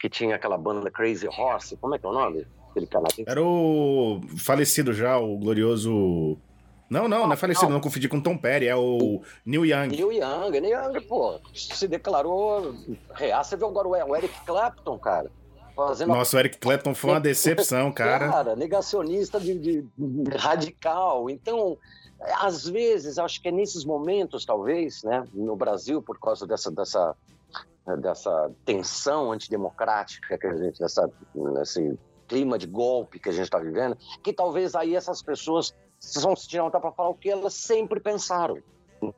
que tinha aquela banda Crazy Horse. Como é que é o nome? Aquele canadense. Era o falecido já, o glorioso. Não, não, não é falecido, não. não confundi com Tom Perry, é o Neil Young. Neil Young, Neil Young, pô, se declarou real. Você viu agora o Eric Clapton, cara? Fazendo Nossa, o Eric Clapton foi uma decepção, cara. Cara, negacionista de, de- de radical. Então, às vezes, acho que é nesses momentos, talvez, né, no Brasil, por causa dessa, dessa, dessa tensão antidemocrática que a gente, dessa, nesse clima de golpe que a gente está vivendo, que talvez aí essas pessoas vão se tirar para falar o que elas sempre pensaram,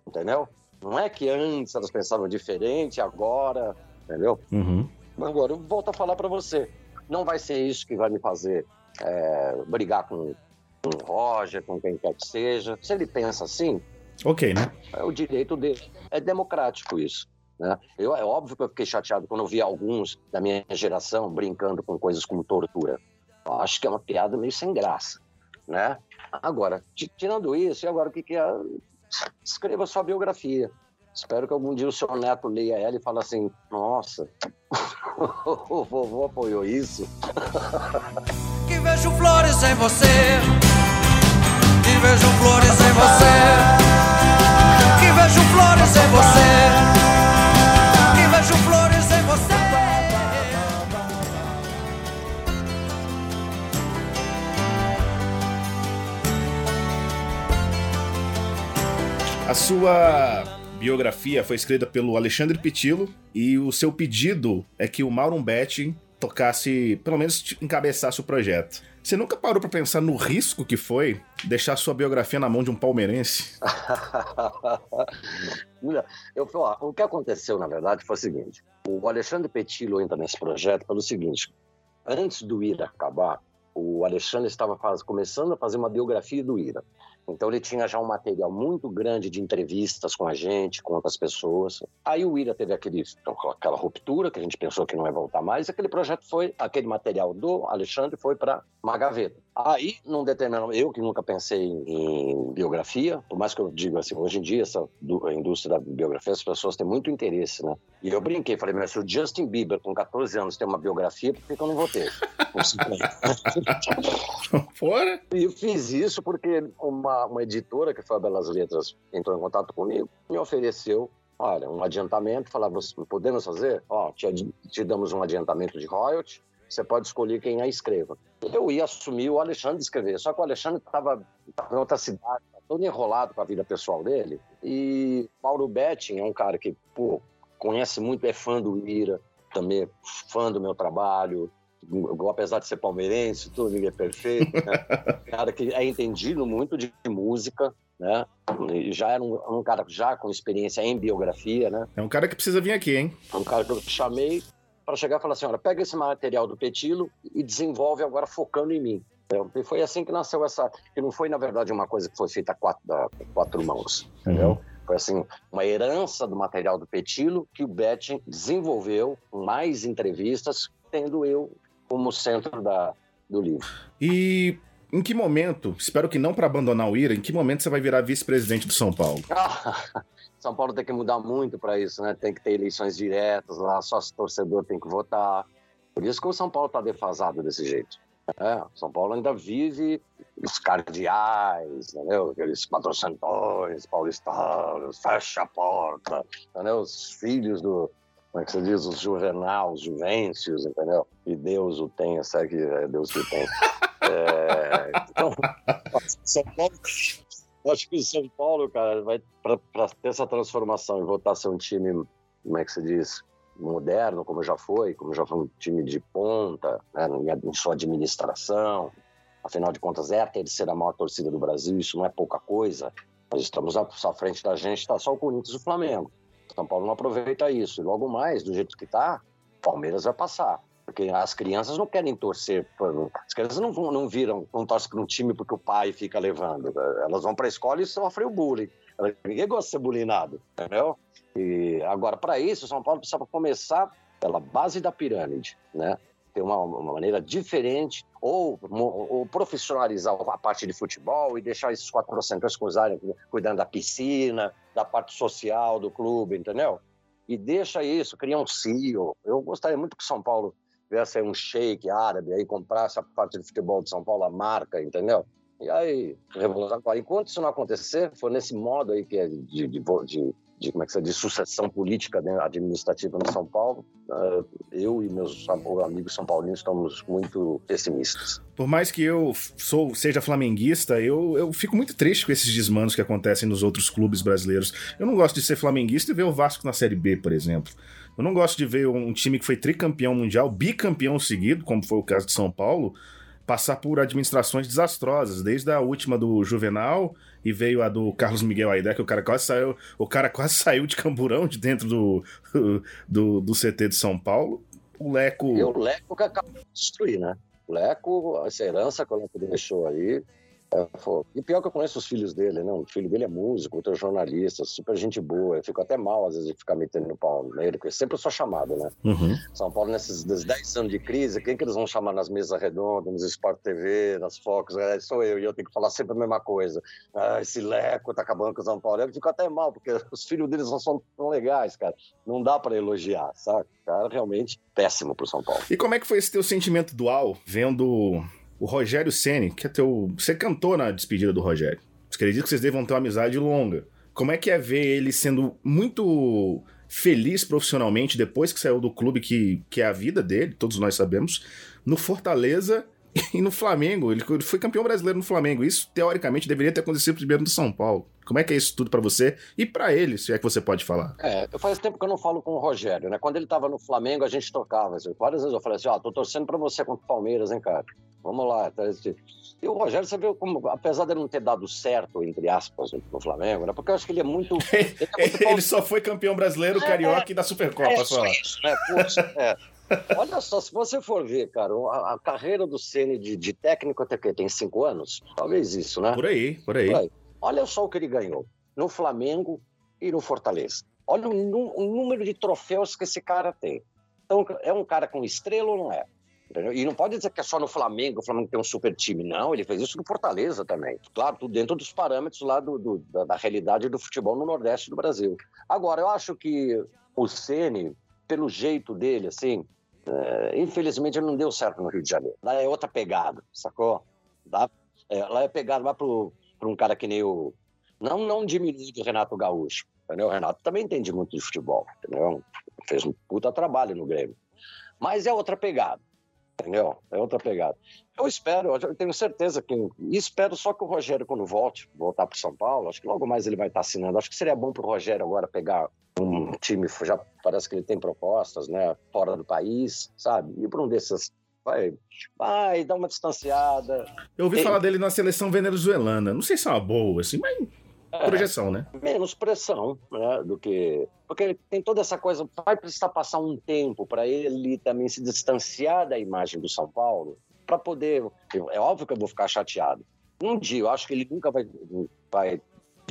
entendeu? Não é que antes elas pensavam diferente, agora, entendeu? Uhum. Agora, eu volto a falar para você. Não vai ser isso que vai me fazer é, brigar com, com o Roger, com quem quer que seja. Se ele pensa assim, Ok, né? é o direito dele. É democrático isso. Né? Eu, é óbvio que eu fiquei chateado quando eu vi alguns da minha geração brincando com coisas como tortura. Eu acho que é uma piada meio sem graça. Né? Agora, ti- tirando isso, e agora o que, que é? Escreva sua biografia. Espero que algum dia o seu neto leia ela e fale assim: nossa, o vovô apoiou isso. Que vejo flores em você. Que vejo flores sua biografia foi escrita pelo Alexandre Pitilo e o seu pedido é que o Mauro Betting tocasse, pelo menos encabeçasse o projeto. Você nunca parou pra pensar no risco que foi deixar sua biografia na mão de um palmeirense? Eu, ó, o que aconteceu, na verdade, foi o seguinte: o Alexandre Petilo entra nesse projeto pelo seguinte: antes do IRA acabar, o Alexandre estava faz- começando a fazer uma biografia do IRA. Então ele tinha já um material muito grande de entrevistas com a gente, com outras pessoas. Aí o IRA teve aquele, aquela ruptura que a gente pensou que não ia voltar mais, aquele projeto foi, aquele material do Alexandre foi para uma gaveta. Aí, num determinado, eu que nunca pensei em, em biografia, por mais que eu diga assim, hoje em dia essa a indústria da biografia, as pessoas têm muito interesse, né? E eu brinquei, falei, mas se o Justin Bieber com 14 anos tem uma biografia, por que eu não vou ter? Com 50? Fora? E eu fiz isso porque uma, uma editora, que foi a Belas Letras, entrou em contato comigo, me ofereceu, olha, um adiantamento, falava, podemos fazer? Ó, te, te damos um adiantamento de royalty, você pode escolher quem a escreva. Eu ia assumir o Alexandre escrever, só que o Alexandre estava em outra cidade, todo enrolado com a vida pessoal dele, e Mauro Betting é um cara que, pô, conhece muito, é fã do Ira, também é fã do meu trabalho, apesar de ser palmeirense, tudo ninguém é perfeito, né? cara que é entendido muito de música, né? E já era um, um cara já com experiência em biografia, né? É um cara que precisa vir aqui, hein? Um cara que eu chamei para chegar e falar assim, olha, pega esse material do Petilo e desenvolve agora focando em mim. E foi assim que nasceu essa, que não foi na verdade uma coisa que foi feita a quatro, quatro mãos, entendeu? Foi assim, uma herança do material do Petilo que o Betting desenvolveu mais entrevistas, tendo eu como centro da, do livro. E em que momento, espero que não pra abandonar o IRA, em que momento você vai virar vice-presidente do São Paulo? São Paulo tem que mudar muito para isso, né? Tem que ter eleições diretas lá, só se torcedor tem que votar. Por isso que o São Paulo está defasado desse jeito. É, São Paulo ainda vive os cardeais, entendeu? Aqueles patrocinadores paulistanos, fecha a porta, entendeu? Os filhos do, como é que você diz, os Juvenal, os Juvencios, entendeu? E Deus o tenha, sabe que é Deus que o tem. É, então, São Paulo, acho que o São Paulo, cara, vai para ter essa transformação e voltar a ser um time, como é que se diz, moderno, como já foi, como já foi um time de ponta, né, em sua administração. Afinal de contas, é a terceira maior torcida do Brasil, isso não é pouca coisa. Nós estamos à frente da gente, está só o Corinthians e o Flamengo. São Paulo não aproveita isso. E logo mais, do jeito que está, Palmeiras vai passar. Porque as crianças não querem torcer. As crianças não, não viram, não torcem para um time porque o pai fica levando. Elas vão para a escola e sofrem o bullying. Ninguém gosta de ser bullyingado, entendeu? E agora, para isso, São Paulo precisa começar pela base da pirâmide, né? Ter uma, uma maneira diferente ou, ou, profissionalizar a parte de futebol e deixar esses quatro centros cuidarem, cuidando da piscina, da parte social do clube, entendeu? E deixa isso, cria um CEO. Eu gostaria muito que São Paulo viesse aí um shake árabe aí comprasse a parte de futebol de São Paulo, a marca, entendeu? E aí, revolução. Enquanto isso não acontecer, for nesse modo aí que é de, de, de de como é que se de sucessão política né, administrativa no São Paulo, uh, eu e meus amigos são paulinos estamos muito pessimistas. Por mais que eu sou seja flamenguista, eu, eu fico muito triste com esses desmandos que acontecem nos outros clubes brasileiros. Eu não gosto de ser flamenguista e ver o Vasco na Série B, por exemplo. Eu não gosto de ver um time que foi tricampeão mundial, bicampeão seguido, como foi o caso de São Paulo, passar por administrações desastrosas, desde a última do Juvenal e veio a do Carlos Miguel Aidé, que o cara quase saiu, o cara quase saiu de camburão de dentro do, do, do CT de São Paulo. O Leco. E o Leco que acabou de destruir, né? O Leco, essa herança que o Leco deixou aí, é, e pior que eu conheço os filhos dele, né? O filho dele é músico, outro é jornalista, super gente boa. Eu fico até mal, às vezes, de ficar metendo no pau nele, porque sempre eu sou chamado, né? Uhum. São Paulo, nesses 10 anos de crise, quem que eles vão chamar nas mesas redondas, nos Sport TV, nas Fox? É, sou eu, e eu tenho que falar sempre a mesma coisa. Ah, esse leco tá acabando com o São Paulo. Eu fico até mal, porque os filhos deles não são tão legais, cara. Não dá para elogiar, sabe? Cara, realmente péssimo pro São Paulo. E como é que foi esse teu sentimento dual, vendo o Rogério Ceni, que é teu. Você cantou na despedida do Rogério. Acredito que vocês devam ter uma amizade longa. Como é que é ver ele sendo muito feliz profissionalmente depois que saiu do clube que, que é a vida dele, todos nós sabemos, no Fortaleza e no Flamengo. Ele foi campeão brasileiro no Flamengo. Isso, teoricamente, deveria ter acontecido primeiro no São Paulo. Como é que é isso tudo para você e para ele, se é que você pode falar? É, eu faz tempo que eu não falo com o Rogério, né? Quando ele tava no Flamengo, a gente tocava. Assim, várias vezes eu falei assim: ó, ah, tô torcendo para você contra o Palmeiras, hein, cara? Vamos lá. Tá, e o Rogério, você viu como, apesar dele não ter dado certo, entre aspas, no Flamengo, né? Porque eu acho que ele é muito. Ele, é muito ele só foi campeão brasileiro, é, carioca e da Supercopa, é, só. Isso, né? Poxa, é. Olha só, se você for ver, cara, a, a carreira do Ceni de, de, técnico até que tem cinco anos, talvez isso, né? Por aí, por aí. Por aí. Olha só o que ele ganhou no Flamengo e no Fortaleza. Olha o, o número de troféus que esse cara tem. Então, é um cara com estrela ou não é? E não pode dizer que é só no Flamengo, o Flamengo tem um super time. Não, ele fez isso no Fortaleza também. Claro, tudo dentro dos parâmetros lá do, do da, da, realidade do futebol no Nordeste do Brasil. Agora, eu acho que o Ceni, pelo jeito dele, assim, é, infelizmente ele não deu certo no Rio de Janeiro. Lá é outra pegada, sacou? Lá é, lá é pegada lá para um cara que nem o. Não, não diminui do Renato Gaúcho. Entendeu? O Renato também entende muito de futebol, entendeu? Fez um puta trabalho no Grêmio. Mas é outra pegada, entendeu? É outra pegada. Eu espero, eu tenho certeza que. Espero só que o Rogério, quando volte, voltar para São Paulo, acho que logo mais ele vai estar assinando. Acho que seria bom para o Rogério agora pegar um time, já parece que ele tem propostas, né? Fora do país, sabe? E para um desses vai, vai dar uma distanciada. Eu ouvi falar dele na seleção venezuelana. Não sei se é uma boa, assim, mas é, projeção, né? Menos pressão, né? Do que. Porque tem toda essa coisa. Vai precisar passar um tempo para ele também se distanciar da imagem do São Paulo, para poder. É óbvio que eu vou ficar chateado. Um dia, eu acho que ele nunca vai, vai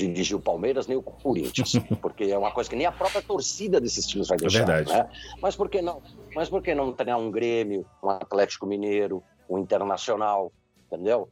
dirigir o Palmeiras nem o Corinthians, porque é uma coisa que nem a própria torcida desses times vai é deixar. É verdade. Né? Mas por que não? Mas por que não treinar um Grêmio, um Atlético Mineiro, um Internacional, entendeu?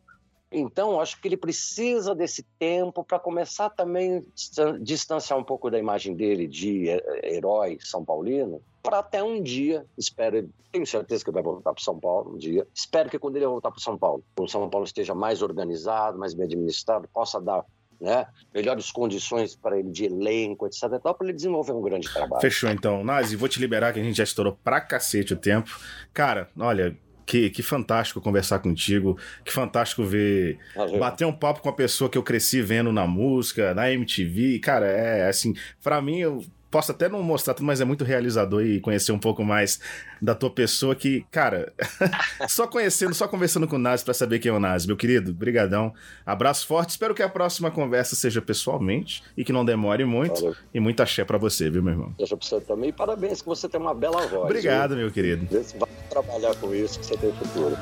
Então, acho que ele precisa desse tempo para começar também a distanciar um pouco da imagem dele de herói são paulino, para até um dia, espero, tenho certeza que ele vai voltar para São Paulo um dia, espero que quando ele voltar para São Paulo, o São Paulo esteja mais organizado, mais bem administrado, possa dar né? melhores condições para ele de elenco, etc. para ele desenvolver um grande trabalho. Fechou então. Nazi, vou te liberar que a gente já estourou pra cacete o tempo. Cara, olha, que, que fantástico conversar contigo, que fantástico ver, Valeu. bater um papo com a pessoa que eu cresci vendo na música, na MTV, cara, é assim, pra mim eu posso até não mostrar tudo, mas é muito realizador e conhecer um pouco mais da tua pessoa que, cara, só conhecendo, só conversando com o Nazi pra saber quem é o Nazi, meu querido, brigadão, abraço forte, espero que a próxima conversa seja pessoalmente e que não demore muito Valeu. e muita axé pra você, viu, meu irmão? Deixa pra você também. Parabéns que você tem uma bela voz. Obrigado, meu querido. viu? Vê se vai trabalhar com isso que você tem futuro.